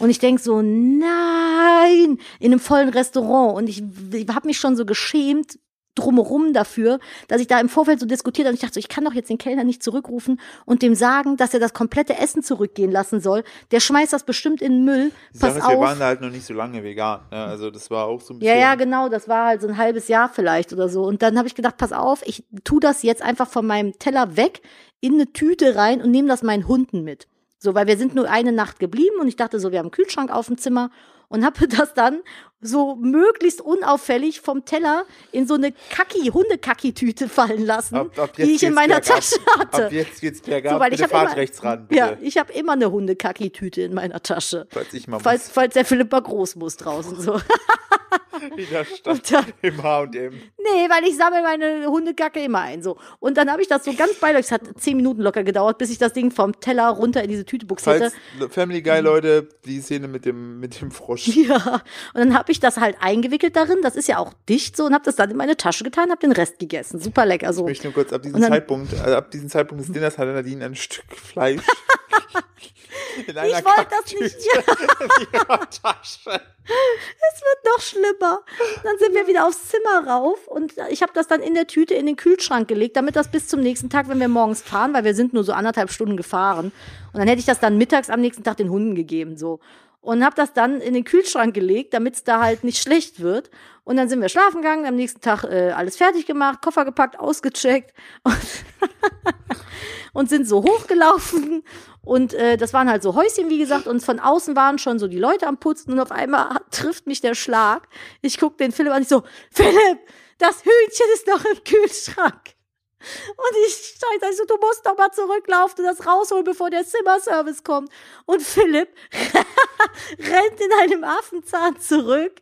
Und ich denk so, nein, in einem vollen Restaurant. Und ich, ich habe mich schon so geschämt drumherum dafür, dass ich da im Vorfeld so diskutiert habe. Und ich dachte so, ich kann doch jetzt den Kellner nicht zurückrufen und dem sagen, dass er das komplette Essen zurückgehen lassen soll. Der schmeißt das bestimmt in den Müll.
Die
Pass
Sache ist, wir waren
auf.
da halt noch nicht so lange vegan. Ne? Also das war auch so ein
Ja,
bisschen.
ja, genau, das war halt so ein halbes Jahr vielleicht oder so. Und dann habe ich gedacht, pass auf, ich tu das jetzt einfach von meinem Teller weg in eine Tüte rein und nehme das meinen Hunden mit. So, weil wir sind nur eine Nacht geblieben und ich dachte so, wir haben einen Kühlschrank auf dem Zimmer und habe das dann so möglichst unauffällig vom Teller in so eine Kacki, Hundekacki-Tüte fallen lassen,
Ab- ab
die ich in meiner
bergab.
Tasche hatte.
Ab jetzt geht's bergab.
So, weil ich
fahrt
immer-
rechts ran, bitte.
Ja, ich habe immer eine Hundekacki-Tüte in meiner Tasche.
Falls ich mal
Falls, falls der Philipp mal groß muss draußen so.
muss. In der Stadt.
Und dann-
Im H&M.
Nee, weil ich sammle meine Hundekacke immer ein. So. Und dann habe ich das so ganz beiläufig, es hat zehn Minuten locker gedauert, bis ich das Ding vom Teller runter in diese Tüte buxierte.
Falls Family Guy, Leute, die Szene mit dem, mit dem Frosch.
Ja, und dann habe ich das halt eingewickelt darin, das ist ja auch dicht so, und habe das dann in meine Tasche getan, habe den Rest gegessen. Super lecker so.
Ich möchte nur kurz, ab diesem
dann-
Zeitpunkt, äh, ab diesem Zeitpunkt des Dinners hatte Nadine ein Stück Fleisch.
Ich wollte das nicht, ja,
Tasche.
es wird noch schlimmer. Dann sind wir wieder aufs Zimmer rauf und ich habe das dann in der Tüte in den Kühlschrank gelegt, damit das bis zum nächsten Tag, wenn wir morgens fahren, weil wir sind nur so anderthalb Stunden gefahren. Und dann hätte ich das dann mittags am nächsten Tag den Hunden gegeben, so. Und habe das dann in den Kühlschrank gelegt, damit es da halt nicht schlecht wird. Und dann sind wir schlafen gegangen, am nächsten Tag äh, alles fertig gemacht, Koffer gepackt, ausgecheckt und, und sind so hochgelaufen. Und äh, das waren halt so Häuschen, wie gesagt, und von außen waren schon so die Leute am Putzen und auf einmal trifft mich der Schlag. Ich guck den Philipp an, ich so, Philipp, das Hühnchen ist noch im Kühlschrank. Und ich scheiße, also, du musst doch mal zurücklaufen und das rausholen, bevor der Zimmerservice kommt. Und Philipp rennt in einem Affenzahn zurück.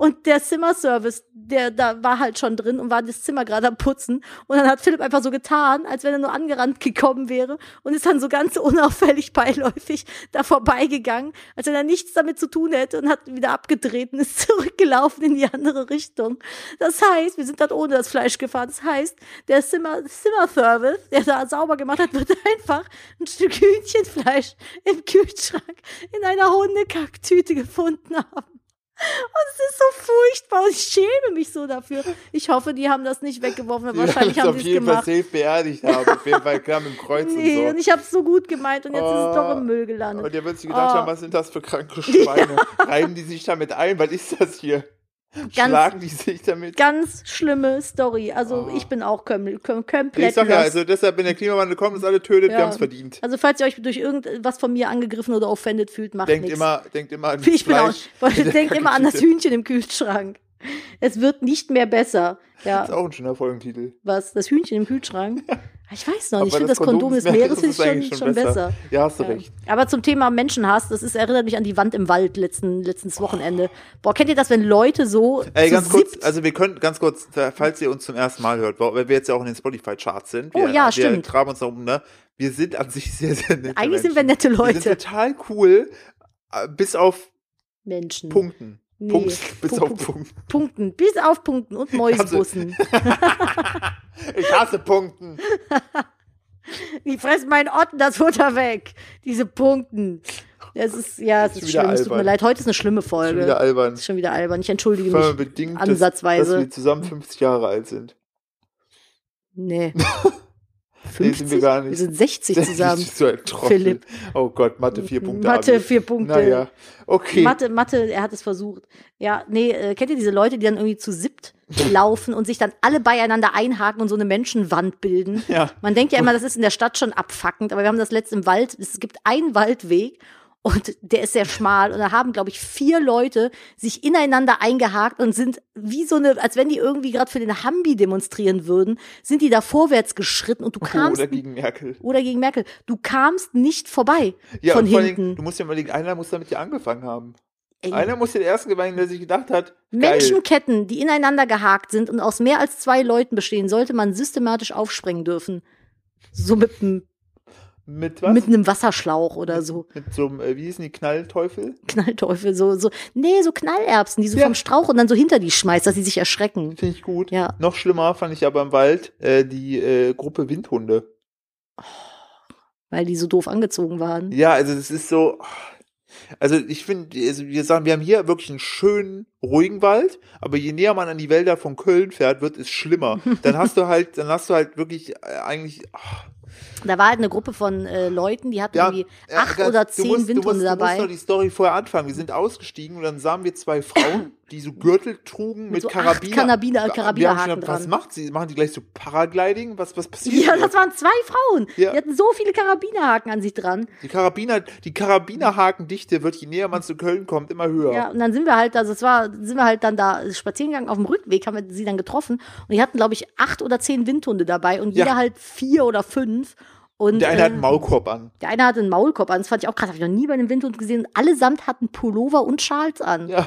Und der Zimmerservice, der da war halt schon drin und war das Zimmer gerade am Putzen. Und dann hat Philipp einfach so getan, als wenn er nur angerannt gekommen wäre und ist dann so ganz unauffällig beiläufig da vorbeigegangen, als wenn er nichts damit zu tun hätte und hat wieder abgedreht und ist zurückgelaufen in die andere Richtung. Das heißt, wir sind dann ohne das Fleisch gefahren. Das heißt, der Zimmer, Zimmerservice, der da sauber gemacht hat, wird einfach ein Stück Hühnchenfleisch im Kühlschrank in einer Hundekacktüte gefunden haben. Und es ist so furchtbar und ich schäme mich so dafür. Ich hoffe, die haben das nicht weggeworfen.
Die
Wahrscheinlich haben
auf
sie es
jeden Fall
gemacht.
safe beerdigt haben. Auf jeden Fall kam im Kreuz
Nee,
und
und
so.
ich habe es so gut gemeint und jetzt ist es doch
Oh.
im Müll gelandet.
Und ihr würdet sich gedacht
Oh.
haben, was sind das für kranke Schweine? Reiben die sich damit ein? Was ist das hier? Schlagen die sich damit?
Ganz schlimme Story. Also
Oh.
ich bin auch komplett
Ich sag ja,
lost.
also deshalb, wenn der Klimawandel kommt, uns alle tötet, wir
Ja.
haben es verdient.
Also falls ihr euch durch irgendwas von mir angegriffen oder offended fühlt, macht
Denkt immer, denkt immer an
Ich bin auch,
Fleisch. in der
denkt immer an das. Hühnchen im Kühlschrank. Es wird nicht mehr besser.
Das
Ja,
ist auch ein schöner Folgentitel.
was? Das Hühnchen im Kühlschrank? Ich weiß noch nicht. Ich finde das Kondom des Meeres
ist
schon,
eigentlich
schon besser.
Ja, hast du
Ja.
recht.
Aber zum Thema Menschenhass, das ist, erinnert mich an die Wand im Wald letzten, letztes Wochenende. Boah, kennt ihr das, wenn Leute so
Ey, ganz kurz, also wir können ganz kurz, falls ihr uns zum ersten Mal hört, weil wir jetzt ja auch in den Spotify-Charts sind.
Oh
wir,
ja,
wir
stimmt.
traben uns da um, ne? Wir sind an sich sehr, sehr nette
Eigentlich sind
Menschen.
wir nette
Wir
Leute.
sind total cool, äh, bis auf
Menschen.
Punkten.
Nee.
Punkt, bis
Punkt,
auf
Punkt,
Punkten.
Punkten. Bis auf Punkten und Mäusbussen.
Ich hasse Punkten.
Die fressen meinen Otten das Futter weg. Diese Punkten. Das ist, ja, es
Ist
ist schlimm. Es tut mir leid. Heute ist eine schlimme
Schon
Folge.
wieder albern.
ist schon wieder albern. Ich entschuldige mich.
bedingt, dass,
ansatzweise.
dass wir zusammen 50 Jahre alt sind.
Nee.
Nee, sind wir gar nicht.
Wir sind 60 zusammen.
so ein Trottel.
Philipp.
Oh Gott, Mathe, vier Punkte.
Mathe,
Abi.
vier Punkte.
Naja, okay.
Mathe, Mathe, er hat es versucht. Ja, nee, äh, kennt ihr diese Leute, die dann irgendwie zu siebt laufen und sich dann alle beieinander einhaken und so eine Menschenwand bilden?
Ja.
Man denkt ja immer, das ist in der Stadt schon abfuckend, aber wir haben das letzt im Wald. Es gibt einen Waldweg und der ist sehr schmal und da haben, glaube ich, vier Leute sich ineinander eingehakt und sind wie so eine, als wenn die irgendwie gerade für den Hambi demonstrieren würden, sind die da vorwärts geschritten und du kamst
Oder gegen Merkel.
oder gegen Merkel. Du kamst nicht vorbei
Ja,
von
und vor allen
hinten.
Dingen, du musst ja überlegen, einer muss damit ja angefangen haben.
Ey.
Einer muss ja der Erste gewesen, der sich gedacht hat, geil.
Menschenketten, die ineinander gehakt sind und aus mehr als zwei Leuten bestehen, sollte man systematisch aufsprengen dürfen. So mit, einem-
Mit was?
mit einem Wasserschlauch oder so.
Mit so einem, äh, wie hießen die, Knallteufel?
Knallteufel, so, so. Nee, so Knallerbsen, die so
Ja.
vom Strauch und dann so hinter die schmeißt, dass sie sich erschrecken.
Finde ich gut.
Ja.
Noch schlimmer fand ich aber im Wald äh, die äh, Gruppe Windhunde.
Weil die so doof angezogen waren.
Ja, also das ist so. Also ich finde, also wir sagen, wir haben hier wirklich einen schönen, ruhigen Wald, aber je näher man an die Wälder von Köln fährt, wird es schlimmer. Dann hast du halt, dann hast du halt wirklich äh, eigentlich. ach,
Da war halt eine Gruppe von äh, Leuten, die hatten
Ja,
irgendwie
ja,
acht
ganz-
oder
du
zehn
musst,
Windhunde
du musst, Du
dabei.
musst doch die Story vorher anfangen. Wir sind ausgestiegen und dann sahen wir zwei Frauen die so Gürtel trugen mit,
so acht
Karabiner.
Karabiner- Karabinerhaken
gedacht, Was macht sie? Machen die gleich so Paragliding? Was, was passiert?
Ja,
hier?
das waren zwei Frauen.
Ja.
Die hatten so viele Karabinerhaken an sich dran.
die Karabiner, die Karabinerhakendichte wird, je näher man zu Köln kommt, immer höher.
Ja, und dann sind wir halt, also es war, sind wir halt dann da spazieren gegangen. Auf dem Rückweg haben wir sie dann getroffen. Und die hatten, glaube ich, acht oder zehn Windhunde dabei und
Ja.
jeder halt vier oder fünf. Und,
Der eine
äh,
hat einen Maulkorb an.
der eine hatte einen Maulkorb an. Das fand ich auch krass. Habe ich noch nie bei einem Windhund gesehen. Allesamt hatten Pullover und Schals an.
Ja.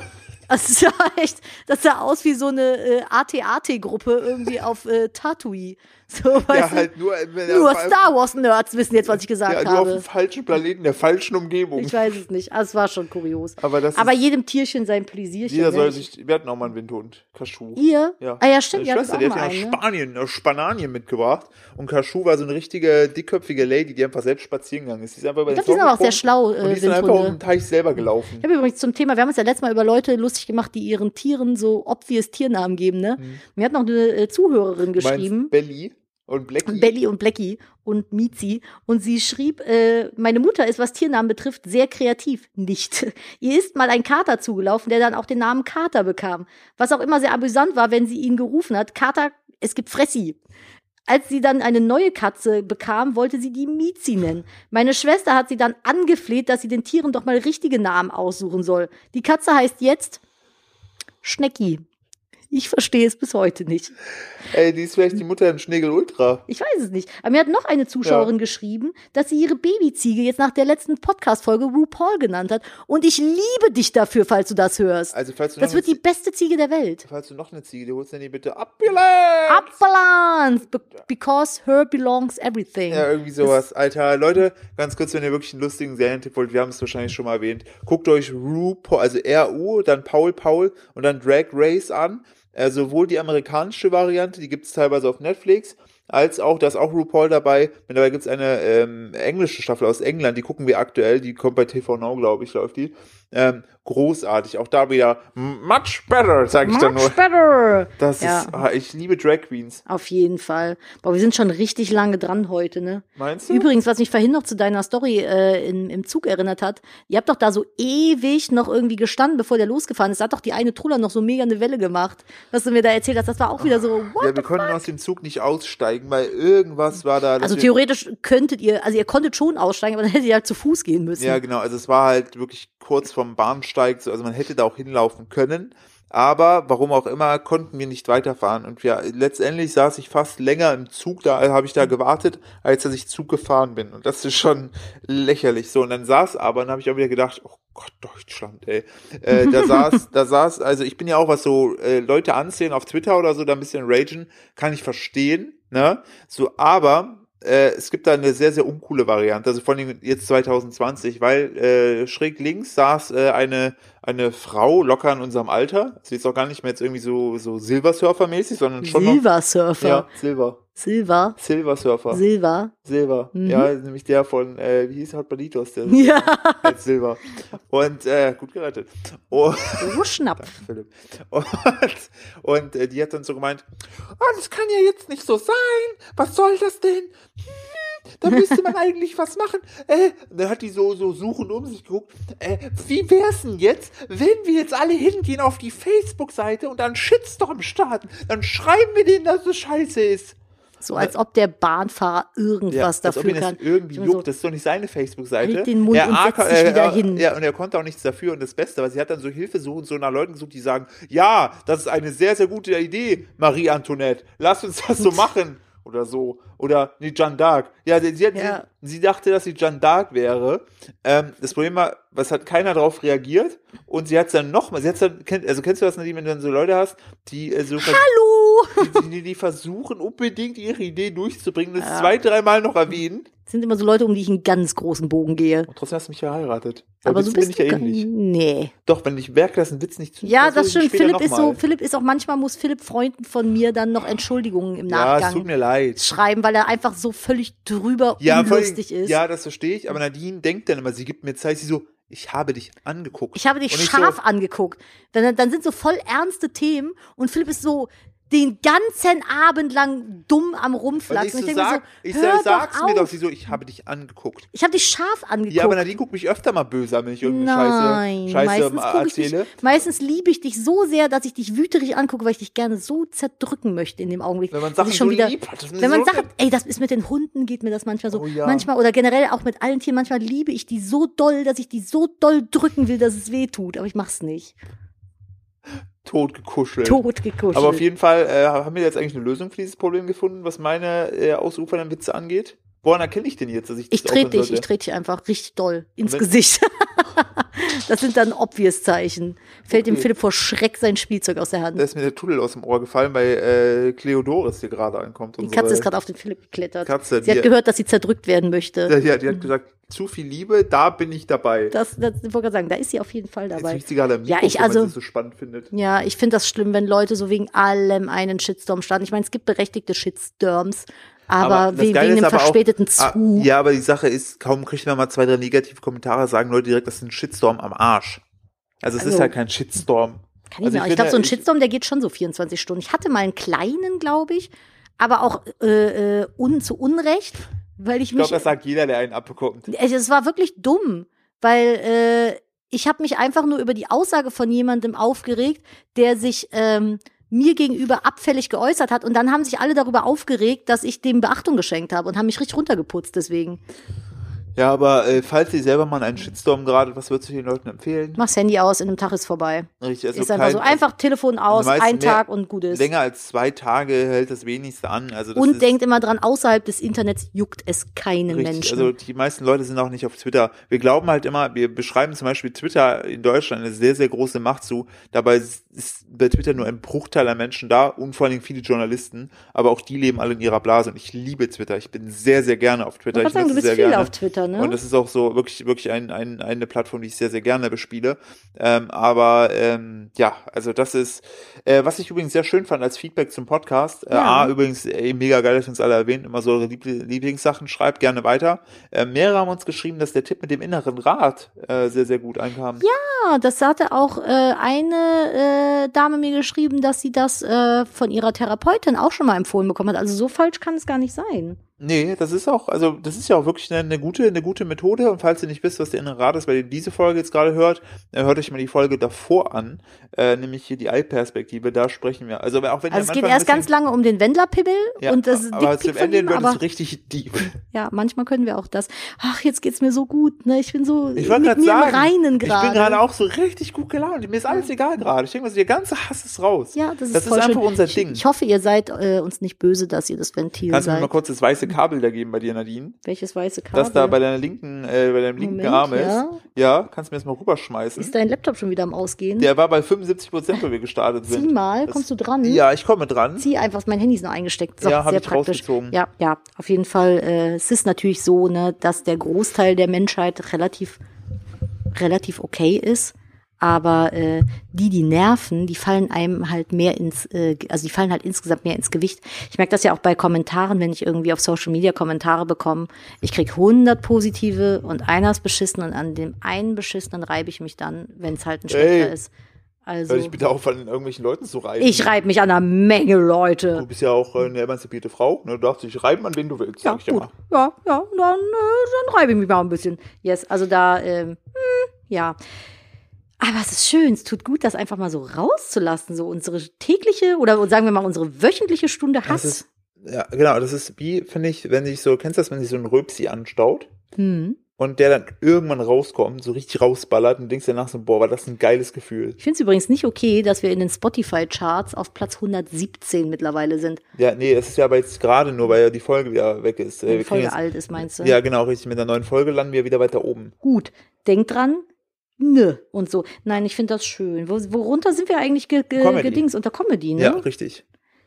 Das sah echt, das sah aus wie so eine äh, AT-AT-Gruppe irgendwie auf äh, Tatooine. So,
Ja, halt nur, er
Nur
auf
Star Wars-Nerds wissen jetzt, was ich gesagt
ja, nur auf
habe.
dem falschen Planeten, der falschen Umgebung.
Ich weiß es nicht. Also, es war schon kurios.
Aber
Aber jedem Tierchen sein Pläsierchen.
jeder
ne?
soll sich, wir hatten auch mal einen Windhund, Kaschu.
Ihr?
Ja.
Ah ja, stimmt.
Meine Schwester, die hat ja aus
ne?
Spanien, aus Spanien mitgebracht. Und Kaschu war so eine richtige, dickköpfige Lady, die einfach selbst spazieren gegangen ist. Die ist einfach über
Ich
den
glaube, die sind aber auch sehr schlau,
Und
äh,
die sind einfach auf
Windhunde.
dem Teich selber gelaufen.
Ich habe übrigens zum Thema, wir haben uns ja letztes Mal über Leute lustig gemacht, die ihren Tieren so obvious Tiernamen geben, ne? Mir hat noch eine äh, Zuhörerin
Mhm.
Geschrieben.
Belly und Blackie.
Belly und Blackie und Mizi. Und sie schrieb, äh, meine Mutter ist, was Tiernamen betrifft, sehr kreativ. Nicht. Ihr ist mal ein Kater zugelaufen, der dann auch den Namen Kater bekam. Was auch immer sehr amüsant war, wenn sie ihn gerufen hat. Kater, es gibt Fressi. Als sie dann eine neue Katze bekam, wollte sie die Mizi nennen. Meine Schwester hat sie dann angefleht, dass sie den Tieren doch mal richtige Namen aussuchen soll. Die Katze heißt jetzt Schnecki. Ich verstehe es bis heute nicht.
Ey, die ist vielleicht die Mutter in Schnegel Ultra.
Ich weiß es nicht. Aber mir hat noch eine Zuschauerin geschrieben, dass sie ihre Babyziege jetzt nach der letzten Podcast-Folge RuPaul genannt hat. Und ich liebe dich dafür, falls du das hörst.
Also, falls du,
Das wird die beste Ziege der Welt.
Falls du noch eine Ziege, die holst du die bitte Ambulance!
Upbalance! Be because her belongs everything.
Ja, irgendwie sowas. Alter, Leute, ganz kurz, wenn ihr wirklich einen lustigen Serientipp wollt, wir haben es wahrscheinlich schon mal erwähnt, guckt euch RuPaul, also R-U, dann Paul Paul und dann Drag Race an. Äh, sowohl die amerikanische Variante, die gibt es teilweise auf Netflix, als auch, da ist auch RuPaul dabei. Mittlerweile gibt es eine ähm, englische Staffel aus England, die gucken wir aktuell, die kommt bei TV Now, glaube ich, läuft die. Ähm, großartig, auch da wieder much better, sage ich dann nur.
Much better!
Das
Ja.
ist, ah, ich liebe Drag Queens.
Auf jeden Fall. Boah, wir sind schon richtig lange dran heute, ne?
Meinst du?
Übrigens, was mich vorhin noch zu deiner Story äh, in, im Zug erinnert hat, ihr habt doch da so ewig noch irgendwie gestanden, bevor der losgefahren ist. Da hat doch die eine Truller noch so mega eine Welle gemacht, was du mir da erzählt hast. Das war auch wieder so, what?
Ja, wir konnten aus dem Zug nicht aussteigen, weil irgendwas war da.
Also theoretisch könntet ihr, also ihr konntet schon aussteigen, aber dann hättet ihr halt zu Fuß gehen müssen.
Ja, genau. Also es war halt wirklich kurz vom Bahnsteig. So, also man hätte da auch hinlaufen können. Aber warum auch immer, konnten wir nicht weiterfahren. Und ja, letztendlich saß ich fast länger im Zug, da habe ich da gewartet, als dass ich Zug gefahren bin. Und das ist schon lächerlich. So, und dann saß aber, dann habe ich auch wieder gedacht, oh Gott, Deutschland, ey. Äh, da saß, da saß, also ich bin ja auch, was so äh, Leute ansehen auf Twitter oder so, da ein bisschen ragen, kann ich verstehen, ne? So, aber äh, es gibt da eine sehr, sehr uncoole Variante, also vor allem jetzt 2020, weil äh, schräg links saß äh, eine, eine Frau locker in unserem Alter. Sie ist auch gar nicht mehr jetzt irgendwie so, so Silversurfer-mäßig, sondern schon noch.
Silversurfer.
Ja, Silver.
Silver.
Silversurfer.
Silver.
Silver.
Mhm.
Ja, nämlich der von, äh, wie hieß Hot Balitos, der
Ja.
als Silver. Und äh, gut gerettet. Und,
Oh, Schnapp.
Philipp. Und, und äh, die hat dann so gemeint, oh, das kann ja jetzt nicht so sein. Was soll das denn? Hm, da müsste man eigentlich was machen. Äh, dann hat die so, so suchend um sich geguckt. Äh, wie wär's denn jetzt, wenn wir jetzt alle hingehen auf die Facebook-Seite und dann Shitstorm starten? Dann schreiben wir denen, dass es scheiße ist.
So als ob der Bahnfahrer irgendwas
ob
dafür kann.
irgendwie
bin so,
juckt. Das ist doch nicht seine Facebook-Seite.
Hält den Mund und
er,
setzt sich wieder
er,
hin.
Ja, und er konnte auch nichts dafür. Und das Beste, weil sie hat dann so Hilfe suchen, so nach Leuten gesucht, die sagen, ja, das ist eine sehr, sehr gute Idee, Marie Antoinette. Lass uns das so machen. Oder so. Oder nee, Jeanne d'Arc. Ja, sie, sie,
Ja.
sie, dachte, dass sie Jeanne d'Arc wäre. Ähm, das Problem war, was hat keiner darauf reagiert? Und sie hat dann nochmal, sie hat dann, also kennst du das, wenn du dann so Leute hast, die äh, so
Hallo!
Die, die, die versuchen unbedingt ihre Idee durchzubringen, das
Ja.
zwei, dreimal noch erwähnen.
Das sind immer so Leute, um die ich einen ganz großen Bogen gehe.
Und trotzdem hast du mich verheiratet.
Aber so
bin ich ja ähnlich.
Nee.
Doch, wenn ich merke, dass ein Witz nicht zu
Ja,
versuche
das stimmt. Philipp ist so. Philipp ist auch manchmal muss Philipp Freunden von mir dann noch Entschuldigungen im
Ja, es tut
Nachgang
mir leid.
schreiben, weil er einfach so völlig drüber
Ja,
unlustig ist.
ja, das verstehe ich, aber Nadine denkt dann immer, sie gibt mir Zeit, sie so, ich habe dich angeguckt.
Ich habe dich
Und
scharf
so,
angeguckt. Dann, dann sind so voll ernste Themen und Philipp ist so, den ganzen Abend lang dumm am
Und ich, so
Ich, denke mir
sag,
so,
ich
hör
sag's mir doch, sie so, ich habe dich angeguckt.
Ich habe dich scharf angeguckt.
Ja, aber Nadine guckt mich öfter mal böse an, wenn ich irgendeine
Nein,
Scheiße, Scheiße
meistens, ich dich,
erzähle.
meistens liebe ich dich so sehr, dass ich dich wüterig angucke, weil ich dich gerne so zerdrücken möchte in dem Augenblick.
Wenn man Sachen
schon
so
wieder,
lieb hat,
wenn man
so
sagt, ey, das ist mit den Hunden, geht mir das manchmal so.
Oh ja.
Manchmal oder generell auch mit allen Tieren, manchmal liebe ich die so doll, dass ich die so doll drücken will, dass es weh tut. Aber ich mach's nicht.
Tot gekuschelt.
Tot gekuschelt.
Aber auf jeden Fall äh, haben wir jetzt eigentlich eine Lösung für dieses Problem gefunden, was meine äh, ausufernden Witze angeht. Woran erkenne ich denn jetzt, dass ich
ich trete dich, ich trete dich einfach richtig doll ins Gesicht. das sind dann obvious Zeichen. Fällt dem
Okay.
Philipp vor Schreck sein Spielzeug aus der Hand.
Da ist mir der Tunnel aus dem Ohr gefallen, weil äh, Cleodoris hier gerade ankommt.
Die Katze ist gerade auf den Philipp geklettert.
Katze,
Sie hat gehört, dass sie zerdrückt werden möchte.
Ja, die, hat- die hat gesagt, zu viel Liebe, da bin ich dabei.
Das, das ich wollte gerade sagen, da ist sie auf jeden Fall
Jetzt
dabei.
riecht sie gerade am
Ja, ich also-
so spannend findet.
Ja, ich finde das schlimm, wenn Leute so wegen allem einen Shitstorm starten. Ich meine, es gibt berechtigte Shitstorms, aber,
Geile
wegen dem
aber auch-
verspäteten
Ah,
Zu.
ja, aber die Sache ist, kaum kriegt man mal zwei, drei negative Kommentare, sagen Leute direkt, das ist ein Shitstorm am Arsch. Also es
Also-
ist halt kein Shitstorm.
Kann ich
Also
mir auch.
ich
Ich glaube, so ein
ich-
Shitstorm, der geht schon so 24 Stunden. Ich hatte mal einen kleinen, glaube ich, aber auch äh, äh, un, zu Unrecht, weil ich
Ich glaube,
mich.
das sagt jeder, der einen abbekommt.
Es war wirklich dumm, weil äh, ich habe mich einfach nur über die Aussage von jemandem aufgeregt, der sich ähm, mir gegenüber abfällig geäußert hat und dann haben sich alle darüber aufgeregt, dass ich dem Beachtung geschenkt habe und haben mich richtig runtergeputzt deswegen.
Ja, aber äh, falls ihr selber mal einen Shitstorm gerade, was würdest du den Leuten empfehlen?
Mach's Handy aus, in einem Tag ist vorbei.
Richtig, also
ist einfach
kein-
so. Einfach Telefon aus,
meisten
ein Tag und gut ist.
Länger als zwei Tage hält das wenigste an. Also das
Und denkt immer dran, außerhalb des Internets juckt es keinen
richtig.
Menschen.
Also die meisten Leute sind auch nicht auf Twitter. Wir glauben halt immer, wir beschreiben zum Beispiel Twitter in Deutschland eine sehr, sehr große Macht zu. Dabei ist bei Twitter nur ein Bruchteil an Menschen da und vor allen Dingen viele Journalisten. Aber auch die leben alle in ihrer Blase. Und ich liebe Twitter. Ich bin sehr, sehr gerne auf Twitter.
ich
Ich
sagen, du bist
sehr
viel
gerne.
auf Twitter, ne?
Und das ist auch so wirklich, wirklich ein, ein, eine Plattform, die ich sehr, sehr gerne bespiele. Ähm, aber ähm, ja, also das ist, äh, was ich übrigens sehr schön fand als Feedback zum Podcast. Äh,
Ja.
A, übrigens, ey, mega geil, dass ihr uns alle erwähnt, immer so eure Liebl Lieblingssachen, schreibt gerne weiter. Äh, mehrere haben uns geschrieben, dass der Tipp mit dem inneren Rad äh, sehr, sehr gut einkam.
Ja, das hatte auch äh, eine äh, Dame mir geschrieben, dass sie das äh, von ihrer Therapeutin auch schon mal empfohlen bekommen hat. Also so falsch kann es gar nicht sein.
Nee, das ist auch, also das ist ja auch wirklich eine, eine gute, eine gute Methode. Und falls ihr nicht wisst, was der innere Rat ist, weil ihr diese Folge jetzt gerade hört, äh, hört euch mal die Folge davor an, äh, nämlich hier die Ei-Perspektive. Da sprechen wir. Also auch wenn ihr
Also es geht erst ganz lange um den Wendlerpibbel
Ja,
und das
aber
Dickpick
zum Ende
ihm,
wird
aber
es richtig deep.
ja, manchmal können wir auch das. Ach, jetzt geht's mir so gut, ne? Ich bin so
Ich
mit
gerade
mir
sagen,
im Reinen
ich
gerade.
bin gerade auch so richtig gut gelaunt. Mir ist alles egal gerade. Ich denke mal, so, der ganze Hass ist raus.
ja, das ist
das ist einfach
schön.
unser
Ich,
Ding.
ich hoffe, ihr seid äh, uns nicht böse, dass ihr das Ventil
Kannst du mir
seid.
mal kurz das weiße Kabel da geben bei dir, Nadine?
Welches weiße Kabel?
Das da bei deiner linken, äh, bei deinem linken
Moment,
Arm ist.
ja.
Ja, kannst du mir das mal rüberschmeißen.
ist dein Laptop schon wieder am Ausgehen?
Der war bei 75 Prozent, wo wir gestartet
Zieh
sind.
mal,
Das-
kommst du dran?
Ja, ich komme dran.
Zieh einfach, mein Handy ist noch eingesteckt. So,
Ja, hab
sehr
ich
praktisch.
rausgezogen.
Ja, ja, auf jeden Fall. Äh, es ist natürlich so, ne, dass der Großteil der Menschheit relativ, relativ okay ist. Aber äh, die, die nerven, die fallen einem halt mehr ins, äh, also die fallen halt insgesamt mehr ins Gewicht. Ich merke das ja auch bei Kommentaren, wenn ich irgendwie auf Social Media Kommentare bekomme. Ich krieg 100 positive und einer ist beschissen und an dem einen beschissenen reibe ich mich dann, wenn es halt ein schlechter
Ey,
ist. Also
Hör dich bitte auf, an irgendwelchen Leuten zu reiben.
ich reibe mich an einer Menge Leute.
Du bist ja auch eine emanzipierte Frau. Ne? Du darfst dich reiben, an wen du willst,
Ja,
sag ich
gut.
mal.
Ja, ja, dann, äh, dann reibe ich mich mal ein bisschen. Yes, also da, ähm, hm, ja. Aber es ist schön, es tut gut, das einfach mal so rauszulassen, so unsere tägliche oder sagen wir mal unsere wöchentliche Stunde Hass.
ist, ja, genau, das ist wie, finde ich, wenn sich so, kennst du das, wenn sich so ein Röpsi anstaut
Hm.
und der dann irgendwann rauskommt, so richtig rausballert und denkst danach so, boah, war das ein geiles Gefühl.
Ich finde es übrigens nicht okay, dass wir in den Spotify-Charts auf Platz 117 mittlerweile sind.
Ja, nee, das ist ja aber jetzt gerade nur, weil ja die Folge wieder weg ist. Äh,
Wenn die
kriegen
Folge
jetzt,
alt ist, meinst du?
Ja, genau, richtig. Mit der neuen Folge landen wir wieder weiter oben.
Gut, denk dran, nö und so. Nein, ich finde das schön. Wo, worunter sind wir eigentlich ge, ge,
Comedy.
gedings? Unter Comedy, ne?
Ja, richtig.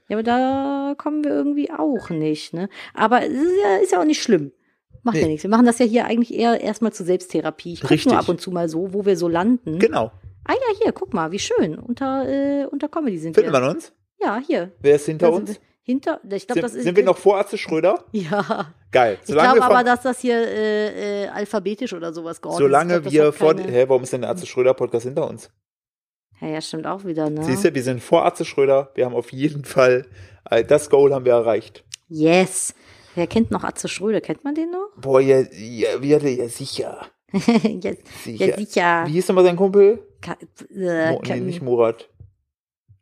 Ja, aber da kommen wir irgendwie auch nicht, ne? Aber es ist ja, ist ja auch nicht schlimm. Macht ja
Nee.
nichts. Wir machen das ja hier eigentlich eher erstmal zur Selbsttherapie. Ich guck
Richtig.
nur ab und zu mal so, wo wir so landen.
Genau.
Ah ja, hier, guck mal, wie schön. Unter, äh, unter Comedy sind
Finden
wir.
wir uns?
Ja, hier.
Wer ist hinter uns?
wir- Hinter, ich glaube,
Sind,
das ist.
sind wir noch vor Atze Schröder?
Ja.
Geil.
Ich
Solange
glaube
wir
aber, dass das hier äh, äh, alphabetisch oder sowas geordnet
Solange
ist. Ich das
wir vor,
keine-
hä, warum ist denn der Atze Schröder Podcast hinter uns?
Ja, ja, stimmt auch wieder, ne?
Siehst du, wir sind vor Atze Schröder. Wir haben auf jeden Fall, äh, das Goal haben wir erreicht.
Yes. Wer kennt noch Atze Schröder? Kennt man den noch?
Boah, ja, ja, wir hatten ja sicher.
ja,
sicher.
ja, sicher.
Wie hieß nochmal sein Kumpel?
Ka äh,
nee, nicht Murat.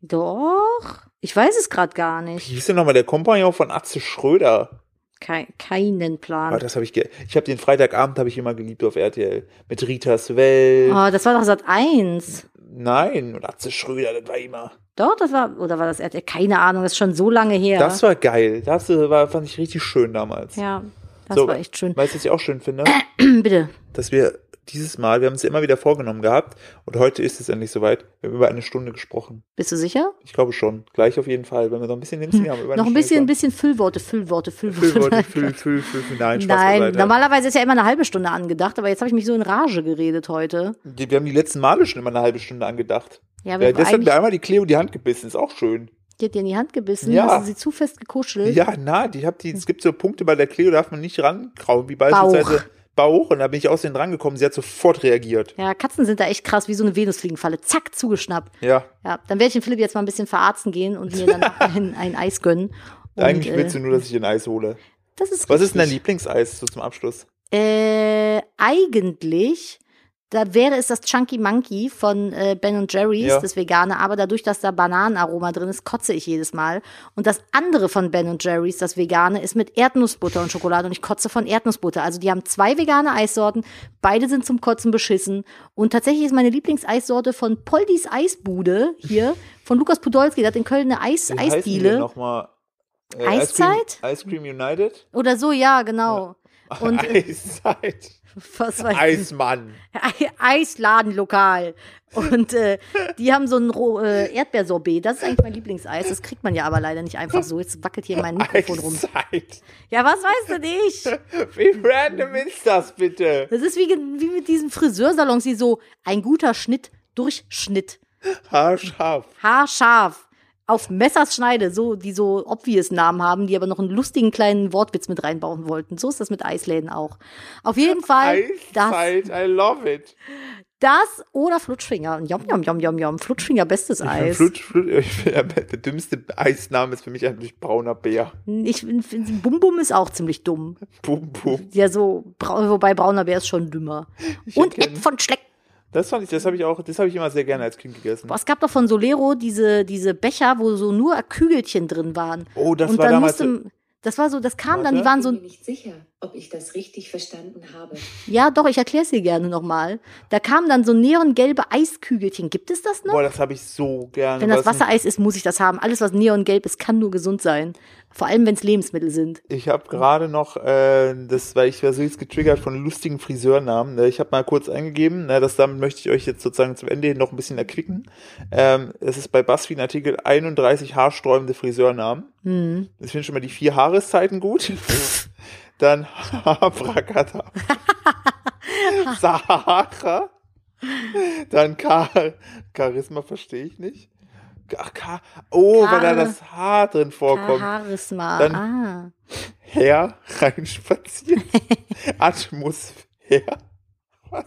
Doch. Ich weiß es gerade gar
Wie
nicht.
hieß denn nochmal der Kompagnon von Atze Schröder?
Kei keinen Plan.
das habe ich, ge ich habe den Freitagabend habe ich immer geliebt auf RTL mit Ritas Welt.
Oh, das war doch Sat 1.
Nein, und Atze Schröder, das war immer.
Doch, das war, oder war das RTL? Keine Ahnung, das ist schon so lange her.
Das war geil. Das äh, war, fand ich richtig schön damals.
ja, das
So,
war echt schön.
Weißt du, was ich auch schön finde?
Bitte.
Dass wir dieses Mal, wir haben es ja immer wieder vorgenommen gehabt und heute ist es endlich soweit. Wir haben über eine Stunde gesprochen.
Bist du sicher?
Ich glaube schon. Gleich auf jeden Fall, wenn wir noch ein bisschen hinziehen haben. Über eine
Noch ein bisschen, ein bisschen Füllworte, Füllworte, Füllworte.
Füllworte, Füll, Füll, Füll, Füll. Nein, Spaß
Nein,
beiseite.
normalerweise ist ja immer eine halbe Stunde angedacht, aber jetzt habe ich mich so in Rage geredet heute.
Wir haben die letzten Male schon immer eine halbe Stunde angedacht.
Ja,
Ja,
wir
das hat
eigentlich,
mir einmal die Cleo die Hand gebissen, ist auch schön.
die hat dir in die Hand gebissen,
Ja.
hast du sie zu fest gekuschelt.
Ja, na, die hab die, es gibt so Punkte bei der Cleo, da darf man nicht rankrauen, wie beispielsweise Bauch. Und da bin ich aus denen rangekommen, sie hat sofort reagiert.
Ja, Katzen sind da echt krass, wie so eine Venusfliegenfalle. Zack, zugeschnappt.
Ja,
Ja, dann werde ich den Philipp jetzt mal ein bisschen verarzten gehen und mir danach ein, ein Eis gönnen. Und,
eigentlich
äh,
willst du nur, dass ich ein Eis hole.
Das ist
Was ist denn dein
richtig.
Lieblingseis so zum Abschluss?
Äh, eigentlich, da wäre es das Chunky Monkey von äh, Ben Jerry's,
Ja.
das Vegane, aber dadurch, dass da Bananenaroma drin ist, kotze ich jedes Mal. Und das andere von Ben Jerry's, das Vegane, ist mit Erdnussbutter und Schokolade und ich kotze von Erdnussbutter. Also die haben zwei vegane Eissorten, beide sind zum Kotzen beschissen. Und tatsächlich ist meine Lieblingseissorte von Poldis Eisbude hier, von Lukas Podolski, der hat in Köln eine Eis
Wie
Eisdiele.
nochmal? Äh,
Eiszeit?
Ice Cream, Ice Cream United?
Oder so, ja, genau. Und äh,
Eiszeit.
was weiß.
Eismann.
Ei- Eisladenlokal. Und äh, die haben so ein Ro- äh, Erdbeersorbet. Das ist eigentlich mein Lieblingseis. Das kriegt man ja aber leider nicht einfach so. Jetzt wackelt hier mein Mikrofon rum.
Eiszeit.
Ja, was weißt du nicht?
Wie random ist das bitte?
Das ist wie, wie mit diesen Friseursalons, die so ein guter Schnitt, Durchschnitt,
Haarscharf.
haarscharf, auf Messers Schneide, so, die so obvious Namen haben, die aber noch einen lustigen kleinen Wortwitz mit reinbauen wollten. So ist das mit Eisläden auch. Auf jeden Fall das,
Eiszeit, I love it.
das oder Flutschfinger. Jom, jom, jom, jom, jom. Flutschfinger, bestes Eis.
Flut, Flut, ich find, der dümmste Eisname ist für mich eigentlich brauner Bär.
Ich finde, Bum Bum ist auch ziemlich dumm.
Bum, bum.
Ja, so, wobei brauner Bär ist schon dümmer. Und
erkenn-
Ed von Schleck.
Das fand ich, das habe ich auch, das habe ich immer sehr gerne als Kind gegessen.
Boah, es gab doch von Solero diese, diese Becher, wo so nur Kügelchen drin waren.
Oh, das
Und
war
dann
damals.
musste, das war so, das kam dann, die
Warte.
waren
Ich bin
so,
mir nicht sicher, ob ich das richtig verstanden habe.
ja doch, ich erkläre es dir gerne nochmal. Da kamen dann so neongelbe Eiskügelchen. Gibt es das noch?
Boah, das habe ich so gerne.
Wenn das Wassereis ist, muss ich das haben. Alles, was neongelb ist, kann nur gesund sein. Vor allem, wenn es Lebensmittel sind.
Ich habe gerade noch, äh, das, weil ich war so jetzt getriggert von lustigen Friseurnamen. Ne? Ich habe mal kurz eingegeben, ne, das damit möchte ich euch jetzt sozusagen zum Ende hin noch ein bisschen erquicken. Ähm, es ist bei BuzzFeed ein Artikel 31 haarsträubende Friseurnamen.
Hm.
Ich finde schon mal die vier Jahreszeiten gut. Dann Abracadabra. Sahara. Dann Char Charisma verstehe ich nicht. Ach, Ka oh, weil da
Char-
das Haar drin vorkommt.
Charisma.
Dann-
ah.
Herr reinspaziert. Atmosphäre. Was?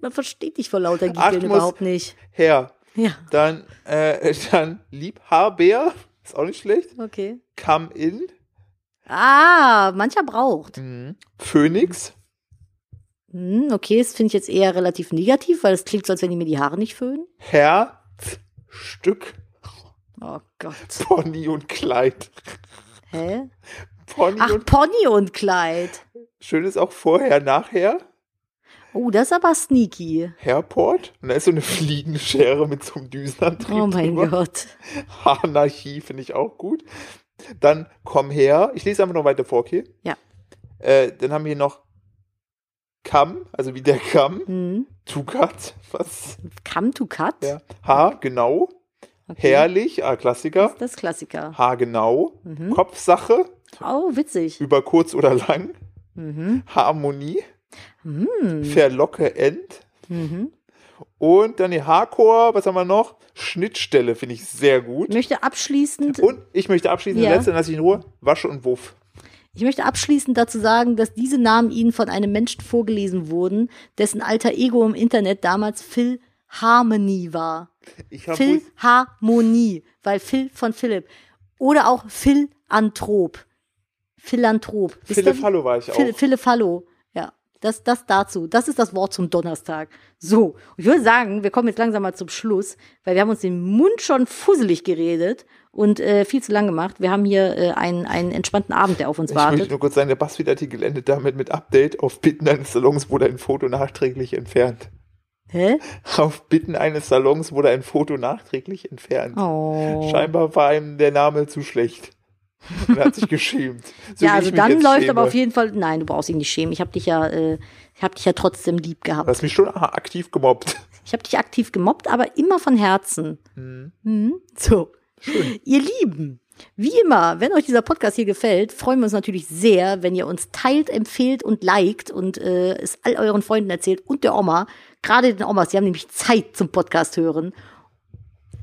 Man versteht dich vor lauter Giegeln überhaupt nicht.
Herr.
Ja,
Dann, äh, dann Liebhaber. Ist auch nicht schlecht.
okay.
Come in.
Ah, mancher braucht.
Mhm. Phoenix.
Hm, okay, das finde ich jetzt eher relativ negativ, weil es klingt so, als wenn die mir die Haare nicht föhnen.
Herzstück.
Oh Gott.
Pony und Kleid.
Hä?
Pony
Ach,
und
Pony und Kleid.
schön ist auch vorher, nachher.
Oh, das ist aber sneaky.
Hairport. Und da ist so eine Fliegenschere mit so einem Düsenantrieb.
Oh mein
drüber.
Gott.
Anarchie finde ich auch gut. Dann komm her. Ich lese einfach noch weiter vor, okay?
Ja.
Äh, dann haben wir hier noch Kamm, also wie der Kamm.
Hm.
Tukat, was?
Come to cut?
Ja. H, genau.
Okay.
Herrlich, ah, Klassiker.
Das ist Klassiker.
H, genau.
Mhm.
Kopfsache,
Oh, witzig.
über kurz oder lang.
Mhm.
Harmonie,
Hm.
Verlocke, End.
Mhm.
Und dann die Hardcore, was haben wir noch? Schnittstelle finde ich sehr
Ich
gut.
möchte abschließend,
Und ich möchte abschließen,
Ja.
letzte, lasse ich in Ruhe, Wasche und Wuff.
ich möchte abschließend dazu sagen, dass diese Namen Ihnen von einem Menschen vorgelesen wurden, dessen alter Ego im Internet damals Phil Harmony war.
Ich habe
Philharmonie, weil Phil von Philipp. Oder auch Philanthrop. Philanthrop. Wisst ihr
Philipp
wie?
Hallo war ich
Phil,
auch.
Philipp Hallo. Ja, das, das dazu. Das ist das Wort zum Donnerstag. So, und ich würde sagen, wir kommen jetzt langsam mal zum Schluss, weil wir haben uns den Mund schon fusselig geredet und äh, viel zu lang gemacht. Wir haben hier äh, einen, einen entspannten Abend, der auf uns
Ich möchte
wartet.
nur kurz sagen, der Buzzfeed-Artikel endet damit mit Update. Auf Bitten eines Salons wurde ein Foto nachträglich entfernt.
Hä?
Auf Bitten eines Salons wurde ein Foto nachträglich entfernt.
Oh.
Scheinbar war ihm der Name zu schlecht. Und er hat sich geschämt. So
ja, also dann läuft
schäme.
aber auf jeden Fall. Nein, du brauchst dich nicht schämen. Ich habe dich ja, äh, ich habe dich ja trotzdem lieb
Du
gehabt.
hast mich schon aktiv gemobbt.
Ich habe dich aktiv gemobbt, aber immer von Herzen. Mhm. So, ihr Lieben. Wie immer, wenn euch dieser Podcast hier gefällt, freuen wir uns natürlich sehr, wenn ihr uns teilt, empfehlt und liked und äh, es all euren Freunden erzählt und der Oma. Gerade den Omas, die haben nämlich Zeit zum Podcast hören.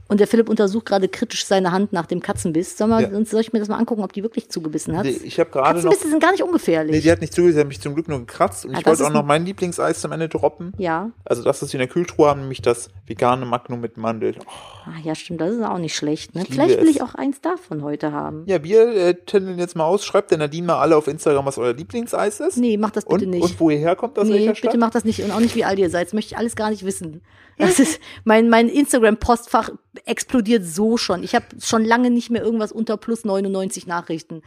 Und der Philipp untersucht gerade kritisch seine Hand nach dem Katzenbiss. Soll, mal,
Ja.
soll ich mir das mal angucken, ob die wirklich zugebissen hat?
Nee, ich habe gerade noch.
Katzenbisse sind gar nicht ungefährlich.
Nee, die hat nicht sie hat mich zum Glück nur gekratzt. Und
Ah,
ich
das
wollte auch noch
ein-
mein Lieblingseis zum Ende droppen.
ja.
Also das, was wir in der Kühltruhe haben, nämlich das vegane Magnum mit Mandel. Oh,
Ah, ja, stimmt, das ist auch nicht schlecht. Ne? Vielleicht will ich auch eins davon heute haben.
Ja, wir äh, tendeln jetzt mal aus. Schreibt der Nadine mal alle auf Instagram, was euer Lieblingseis ist.
Nee, mach das bitte
und,
nicht.
und wo ihr herkommt, aus
nee, bitte
Stadt.
mach das nicht und auch nicht wie alt ihr seid. Das möchte ich alles gar nicht wissen. Das ist mein mein Instagram Postfach explodiert so schon. Ich habe schon lange nicht mehr irgendwas unter plus 99 Nachrichten.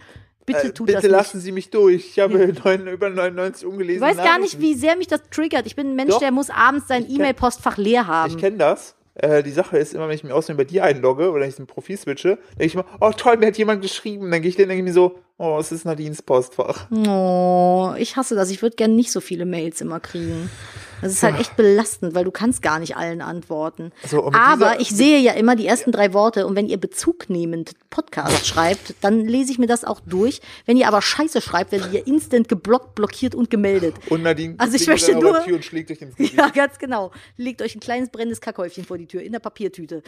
Bitte
Äh,
tut
bitte
das
lassen Sie mich durch. Ich habe neun, über 99
nicht.
ungelesen.
Ich weiß gar nicht, wie sehr mich das triggert. Ich bin ein Mensch,
Doch.
der muss abends sein
Ich
E-Mail-Postfach leer
Ich
haben.
kenne das. Äh, die Sache ist immer, wenn ich mich außerdem bei dir einlogge oder ich ein Profil switche, denke ich mir, oh toll, mir hat jemand geschrieben. Dann gehe ich dann denke ich mir so, oh, es ist Nadines Postfach.
Oh, ich hasse das. Ich würde gerne nicht so viele Mails immer kriegen. Das ist halt echt belastend, weil du kannst gar nicht allen antworten.
So,
Aber ich sehe ja immer die ersten drei Worte und wenn ihr bezugnehmend Podcast schreibt, dann lese ich mir das auch durch. Wenn ihr aber Scheiße schreibt, werdet ihr instant geblockt, blockiert und gemeldet.
Und Nadine
Also ich möchte nur-
Tür und schlägt euch ins Gesicht.
Ja, ganz genau. Legt euch ein kleines brennendes Kackhäufchen vor die Tür in der Papiertüte.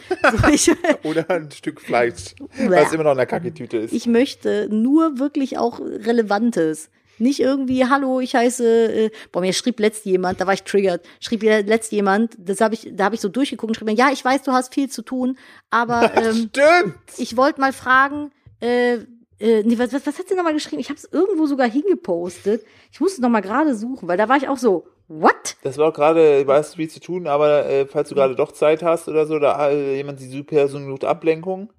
So,
Oder ein Stück Fleisch, was immer noch in der Kacketüte ist.
ich möchte nur wirklich auch Relevantes. Nicht irgendwie, hallo, ich heiße, äh, boah, mir schrieb letzt jemand, da war ich triggert, schrieb letzt jemand, das habe ich, da habe ich so durchgeguckt und schrieb mir, ja, ich weiß, du hast viel zu tun, aber ähm,
Stimmt!
ich wollte mal fragen, äh, äh, nee, was, was, was hat sie nochmal geschrieben? Ich habe es irgendwo sogar hingepostet. Ich musste noch mal gerade suchen, weil da war ich auch so, what?
Das war auch gerade, weißt du, viel zu tun, aber äh, falls du gerade doch Zeit hast oder so, da äh, jemand die super so sucht Ablenkung.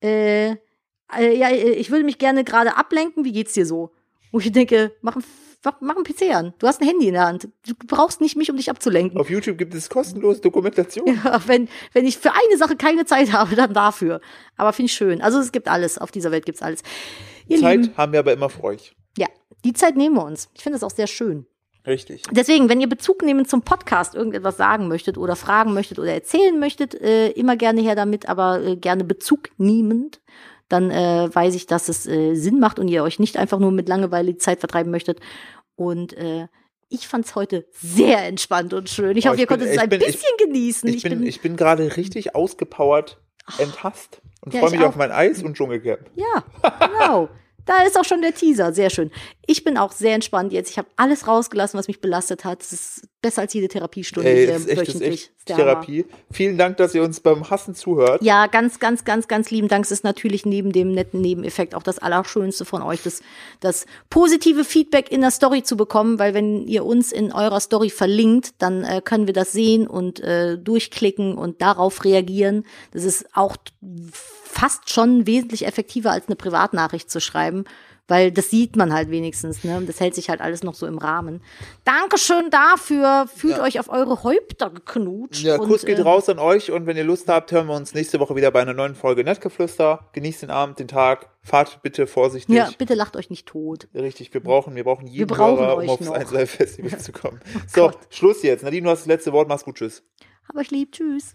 Äh, äh, ja, äh, ich würde mich gerne gerade ablenken, wie geht's dir so? Wo ich denke, mach ein, mach, mach ein PC an. Du hast ein Handy in der Hand. Du brauchst nicht mich, um dich abzulenken.
Auf YouTube gibt es kostenlose Dokumentation.
Ja, wenn, wenn ich für eine Sache keine Zeit habe, dann dafür. Aber finde ich schön. Also es gibt alles. Auf dieser Welt gibt's alles. Ihr
Zeit
Lieben,
haben wir aber immer für euch.
ja, die Zeit nehmen wir uns. Ich finde das auch sehr schön.
Richtig.
Deswegen, wenn ihr Bezug nehmen zum Podcast irgendetwas sagen möchtet oder fragen möchtet oder erzählen möchtet, äh, immer gerne her damit, aber äh, gerne Bezug nehmend, dann äh, weiß ich, dass es äh, Sinn macht und ihr euch nicht einfach nur mit Langeweile die Zeit vertreiben möchtet. Und äh, ich fand's heute sehr entspannt und schön. Ich
Oh,
hoffe,
ich
ihr
bin-
konntet es
ich
ein
bin- ich-
bisschen genießen.
Ich bin, ich bin gerade richtig ausgepowert, enthasst und
Ja,
freue
ich
mich auf mein Eis und Dschungelcamp.
Ja, genau. Da ist auch schon der Teaser. Sehr schön. Ich bin auch sehr entspannt jetzt. Ich habe alles rausgelassen, was mich belastet hat. Es ist besser als jede Therapiestunde
Ey,
hier
ist echt, ist
wöchentlich.
echt
Ist Hammer.
Therapie. Vielen Dank, dass ihr uns beim Hassen zuhört.
Ja, ganz, ganz, ganz, ganz lieben Dank. Es ist natürlich neben dem netten Nebeneffekt auch das Allerschönste von euch, das, das positive Feedback in der Story zu bekommen, weil wenn ihr uns in eurer Story verlinkt, dann äh, können wir das sehen und äh, durchklicken und darauf reagieren. Das ist auch fast schon wesentlich effektiver als eine Privatnachricht zu schreiben. Weil das sieht man halt wenigstens, ne? Das hält sich halt alles noch so im Rahmen. Dankeschön dafür. Fühlt
Ja.
euch auf eure Häupter geknutscht.
Ja,
und,
Kuss geht
äh,
raus an euch und wenn ihr Lust habt, hören wir uns nächste Woche wieder bei einer neuen Folge Nettgeflüster. Genießt den Abend, den Tag, fahrt bitte vorsichtig.
Ja, bitte lacht euch nicht tot.
Richtig, wir brauchen, wir brauchen jeden
brauchen
Hörer, um aufs
noch.
1 Live Festival zu kommen. So, Schluss jetzt. Nadine, du hast das letzte Wort. Mach's gut. Tschüss.
Hab euch lieb. Tschüss.